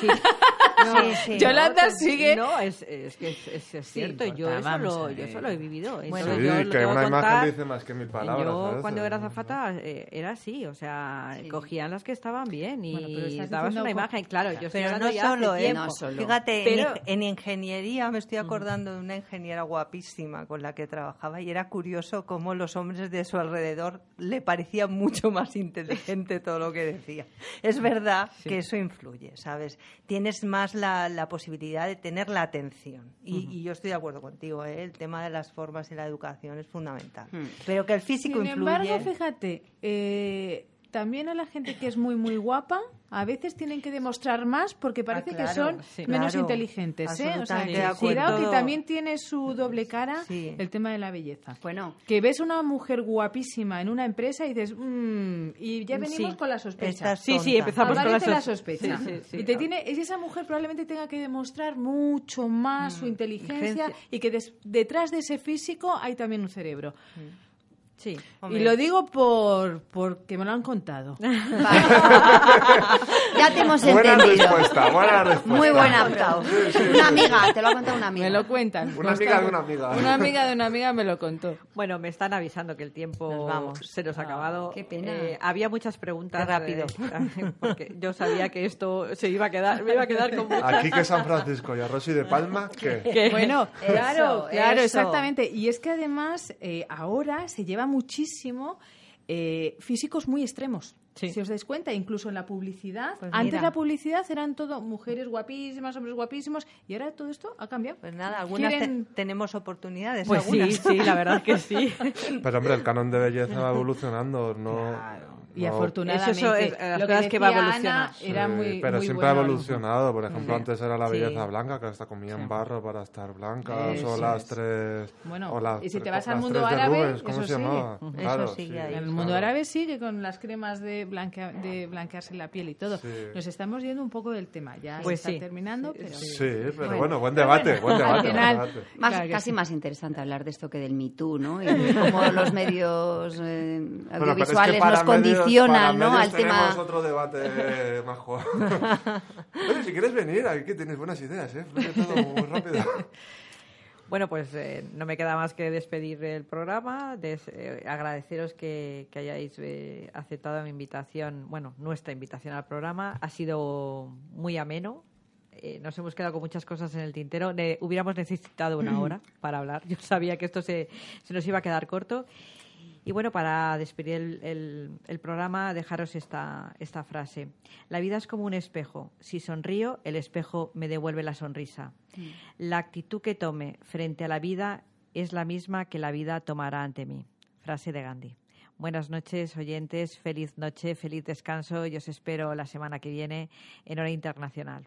Sí, sí. Yolanda No, sigue. No, es, es que es, es- es Sí, cierto. yo, eso vamos lo, yo eso lo he vivido. Bueno, Sí, yo que una que imagen contar. dice más que mil palabras. Yo, ¿sabes? cuando era zafata, eh, era así. O sea, Sí. cogían las que estaban bien y Bueno, dabas una imagen. Claro, yo Pero no solo, ¿eh? No solo. Fíjate, Pero- en, en ingeniería me estoy acordando de una ingeniera guapísima con la que trabajaba y era curioso cómo los hombres de su alrededor le parecía mucho más inteligente todo lo que decía. Es verdad que eso influye, ¿sabes? Tienes más la, la posibilidad de tener la atención. Y, y yo estoy de acuerdo contigo, ¿eh? el tema de las formas y la educación es fundamental. Hmm. Pero que el físico Sin influye. embargo, fíjate, eh, también a la gente que es muy, muy guapa, a veces tienen que demostrar más porque parece Ah, claro, que son sí. menos Claro, inteligentes. ¿eh? O sea, absolutamente que cuidado también tiene su doble cara Sí. el tema de la belleza. Bueno, Que ves una mujer guapísima en una empresa y dices, "Mm", y ya venimos Sí, con la sospecha. Sí, sí, empezamos con Aparece la la sos- sospecha. Sí, sí, sí. Y te tiene, y esa mujer probablemente tenga que demostrar mucho más su inteligencia Inteligencia. y que des- detrás de ese físico hay también un cerebro. Sí. Hombre. Y lo digo por porque me lo han contado. <laughs> ya te hemos Buena entendido. respuesta, buena respuesta. Muy buena. Una amiga, te lo ha contado una amiga. Me lo cuentan. Una amiga está- de una amiga. Una amiga de una amiga me lo contó. Bueno, me están avisando que el tiempo Nos vamos. se nos ha acabado. qué pena. Eh, había muchas preguntas. Qué rápido. eh, <laughs> porque yo sabía que esto se iba a quedar, me iba a quedar con muchas. <laughs> Aquí que San Francisco y a Rosy de Palma, ¿qué? que- Bueno, Eso, claro, claro, eso. exactamente. Y es que además eh, ahora se lleva muchísimo eh, físicos muy extremos. Sí. Si os dais cuenta, incluso en la publicidad. Pues Antes mira. la publicidad eran todo mujeres guapísimas, hombres guapísimos, y ahora todo esto ha cambiado. Pues nada, algunas te- tenemos oportunidades. Pues sí, algunas. sí, la verdad que sí. Pero hombre, el canon de belleza va <laughs> evolucionando, no... Y no- afortunadamente, Eso es, eh, las lo cosas que va evolucionando. Era Sí, muy, pero muy siempre ha evolucionado. Por ejemplo, antes era la Sí. belleza blanca, que hasta comían barro para estar blancas, Eso o las es. tres... Bueno, o las y si te vas al mundo árabe, Rubens, ¿cómo eso se llamaba? Claro, Eso sigue sí, ahí. En el claro. mundo árabe sigue con las cremas de, blanquea- de blanquearse la piel y todo. Sí. Nos estamos yendo un poco del tema. Ya Pues se está sí. terminando, pero... Sí, pero Bueno. buen debate, buen debate. Claro que casi sí. más interesante hablar de esto que del Me Too, ¿no? Y <laughs> cómo los medios eh, que audiovisuales nos medios- para ¿no? Al tema. otro debate, <laughs> majo. Pero si quieres venir, aquí tienes buenas ideas, ¿eh? Fluye todo muy rápido. Bueno, pues eh, no me queda más que despedir el programa, des- eh, agradeceros que, que hayáis eh, aceptado mi invitación, bueno, nuestra invitación al programa. Ha sido muy ameno. Eh, nos hemos quedado con muchas cosas en el tintero. Ne- hubiéramos necesitado una <clears throat> hora para hablar. Yo sabía que esto se, se nos iba a quedar corto. Y bueno, para despedir el, el- el programa, dejaros esta, esta frase. La vida es como un espejo. Si sonrío, el espejo me devuelve la sonrisa. La actitud que tome frente a la vida es la misma que la vida tomará ante mí. Frase de Gandhi. Buenas noches, oyentes. Feliz noche, feliz descanso. Y os espero la semana que viene en Hora Internacional.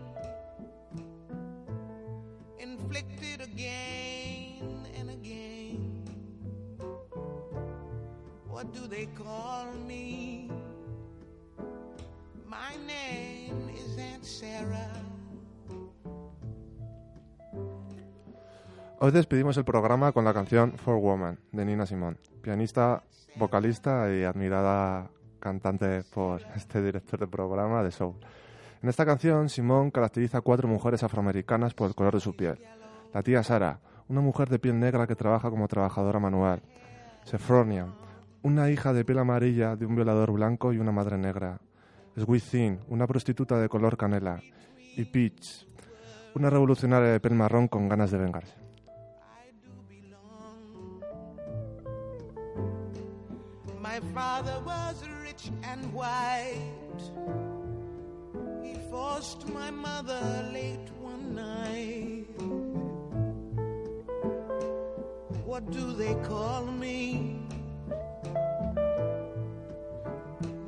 Hoy despedimos el programa con la canción For Woman de Nina Simone, pianista, vocalista y admirada cantante por este director de programa de Soul. En esta canción, Simone caracteriza a cuatro mujeres afroamericanas por el color de su piel. La tía Sara, una mujer de piel negra que trabaja como trabajadora manual. Sephronia, una hija de piel amarilla de un violador blanco y una madre negra. Sweet Thin, una prostituta de color canela. Y Peach, una revolucionaria de piel marrón con ganas de vengarse. What do they call me?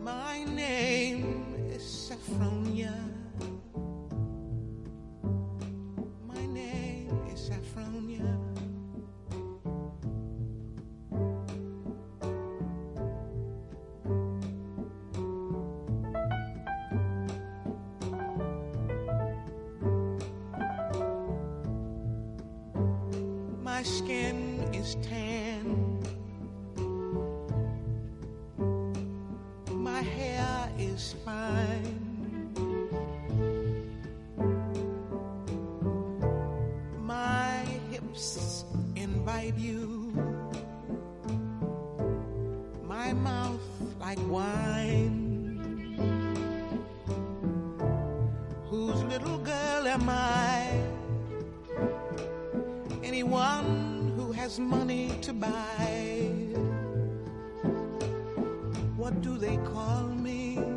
My name is Saffronia. My name is Saffronia. My skin is tan. My hair is fine. My hips invite you. My mouth like wine. Whose little girl am I? Has money to buy. What do they call me?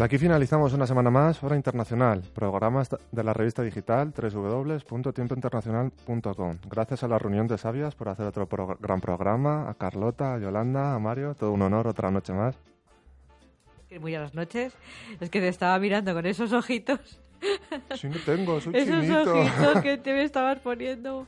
Aquí finalizamos una semana más, Hora Internacional, programas de la revista digital www.tiempointernacional.com. Gracias a la reunión de sabias por hacer otro pro- gran programa, a Carlota, a Yolanda, a Mario, todo un honor, otra noche más. Muy buenas noches. Es que te estaba mirando con esos ojitos. Sí, no tengo, soy Esos chinito. ojitos que <laughs> te me estabas poniendo.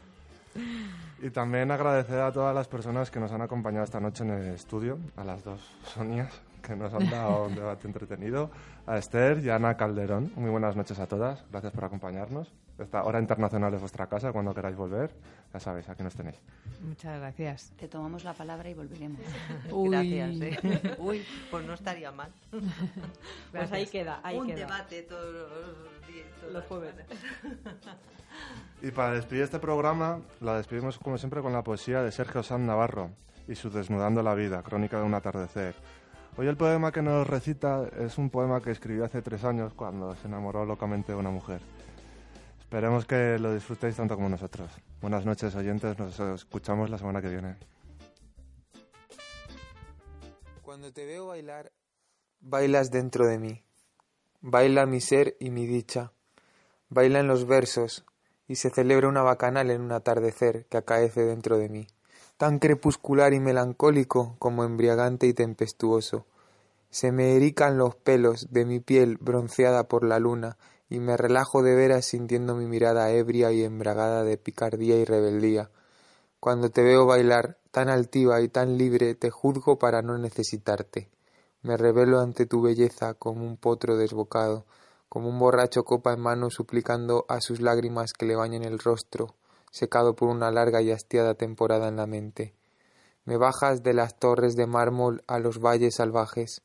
Y también agradecer a todas las personas que nos han acompañado esta noche en el estudio, a las dos Sonias que nos han dado un debate entretenido, a Esther y a Ana Calderón. Muy buenas noches a todas, gracias por acompañarnos. Esta hora internacional es vuestra casa, cuando queráis volver, ya sabéis, aquí nos tenéis. Muchas gracias. Te tomamos la palabra y volveremos. <laughs> Uy. Gracias. ¿eh? <laughs> Uy, pues no estaría mal. <laughs> Pues ahí queda, ahí Un queda. debate todos los días. Los jueves. Y para despedir este programa, la despedimos como siempre con la poesía de Sergio Sanz Navarro y su Desnudando la vida, crónica de un atardecer. Hoy el poema que nos recita es un poema que escribió hace tres años cuando se enamoró locamente de una mujer. Esperemos que lo disfrutéis tanto como nosotros. Buenas noches, oyentes. Nos escuchamos la semana que viene. Cuando te veo bailar, bailas dentro de mí. Baila mi ser y mi dicha. Bailan los versos y se celebra una bacanal en un atardecer que acaece dentro de mí. Tan crepuscular y melancólico como embriagante y tempestuoso. Se me erican los pelos de mi piel bronceada por la luna y me relajo de veras sintiendo mi mirada ebria y embragada de picardía y rebeldía. Cuando te veo bailar tan altiva y tan libre, te juzgo para no necesitarte. Me revelo ante tu belleza como un potro desbocado, como un borracho copa en mano suplicando a sus lágrimas que le bañen el rostro, secado por una larga y hastiada temporada en la mente. Me bajas de las torres de mármol a los valles salvajes,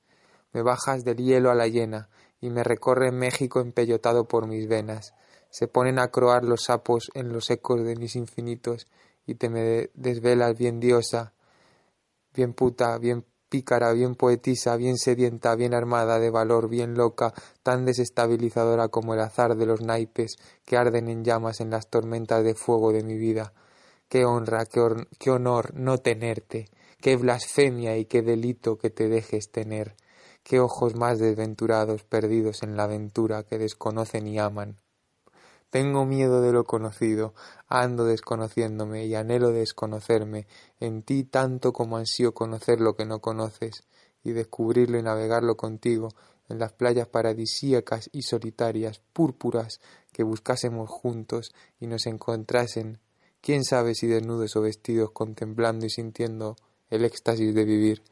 me bajas del hielo a la llena, y me recorre México empellotado por mis venas. Se ponen a croar los sapos en los ecos de mis infinitos, y te me desvelas bien diosa, bien puta, bien pícara, bien poetisa, bien sedienta, bien armada de valor, bien loca, tan desestabilizadora como el azar de los naipes que arden en llamas en las tormentas de fuego de mi vida. Qué honra, qué, qué honor no tenerte, qué blasfemia y qué delito que te dejes tener, qué ojos más desventurados perdidos en la aventura que desconocen y aman. Tengo miedo de lo conocido, ando desconociéndome y anhelo desconocerme, en ti tanto como ansío conocer lo que no conoces, y descubrirlo y navegarlo contigo en las playas paradisíacas y solitarias, púrpuras, que buscásemos juntos y nos encontrasen, quién sabe si desnudos o vestidos, contemplando y sintiendo el éxtasis de vivir,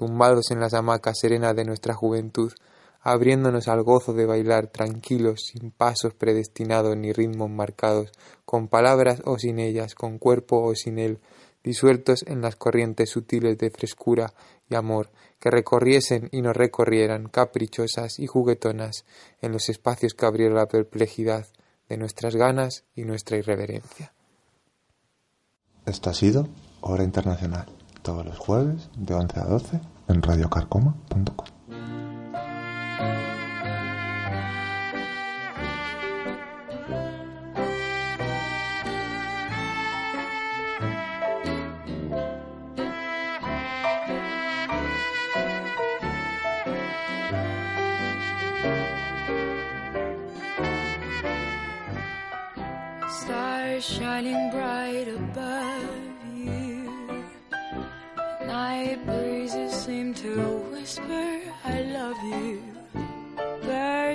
tumbados en las hamacas serenas de nuestra juventud, abriéndonos al gozo de bailar tranquilos, sin pasos predestinados ni ritmos marcados, con palabras o sin ellas, con cuerpo o sin él, disueltos en las corrientes sutiles de frescura y amor, que recorriesen y nos recorrieran, caprichosas y juguetonas, en los espacios que abriera la perplejidad de nuestras ganas y nuestra irreverencia. Esto ha sido Hora Internacional, todos los jueves de 11 a 12 en radiocarcoma.com. Shining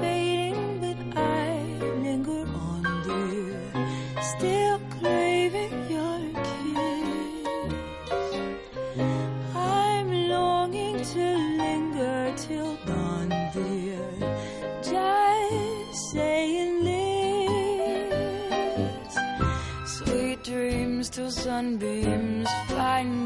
Fading, but I linger on, dear. Still craving your kiss. I'm longing to linger till dawn, dear. Just saying this. Sweet dreams till sunbeams find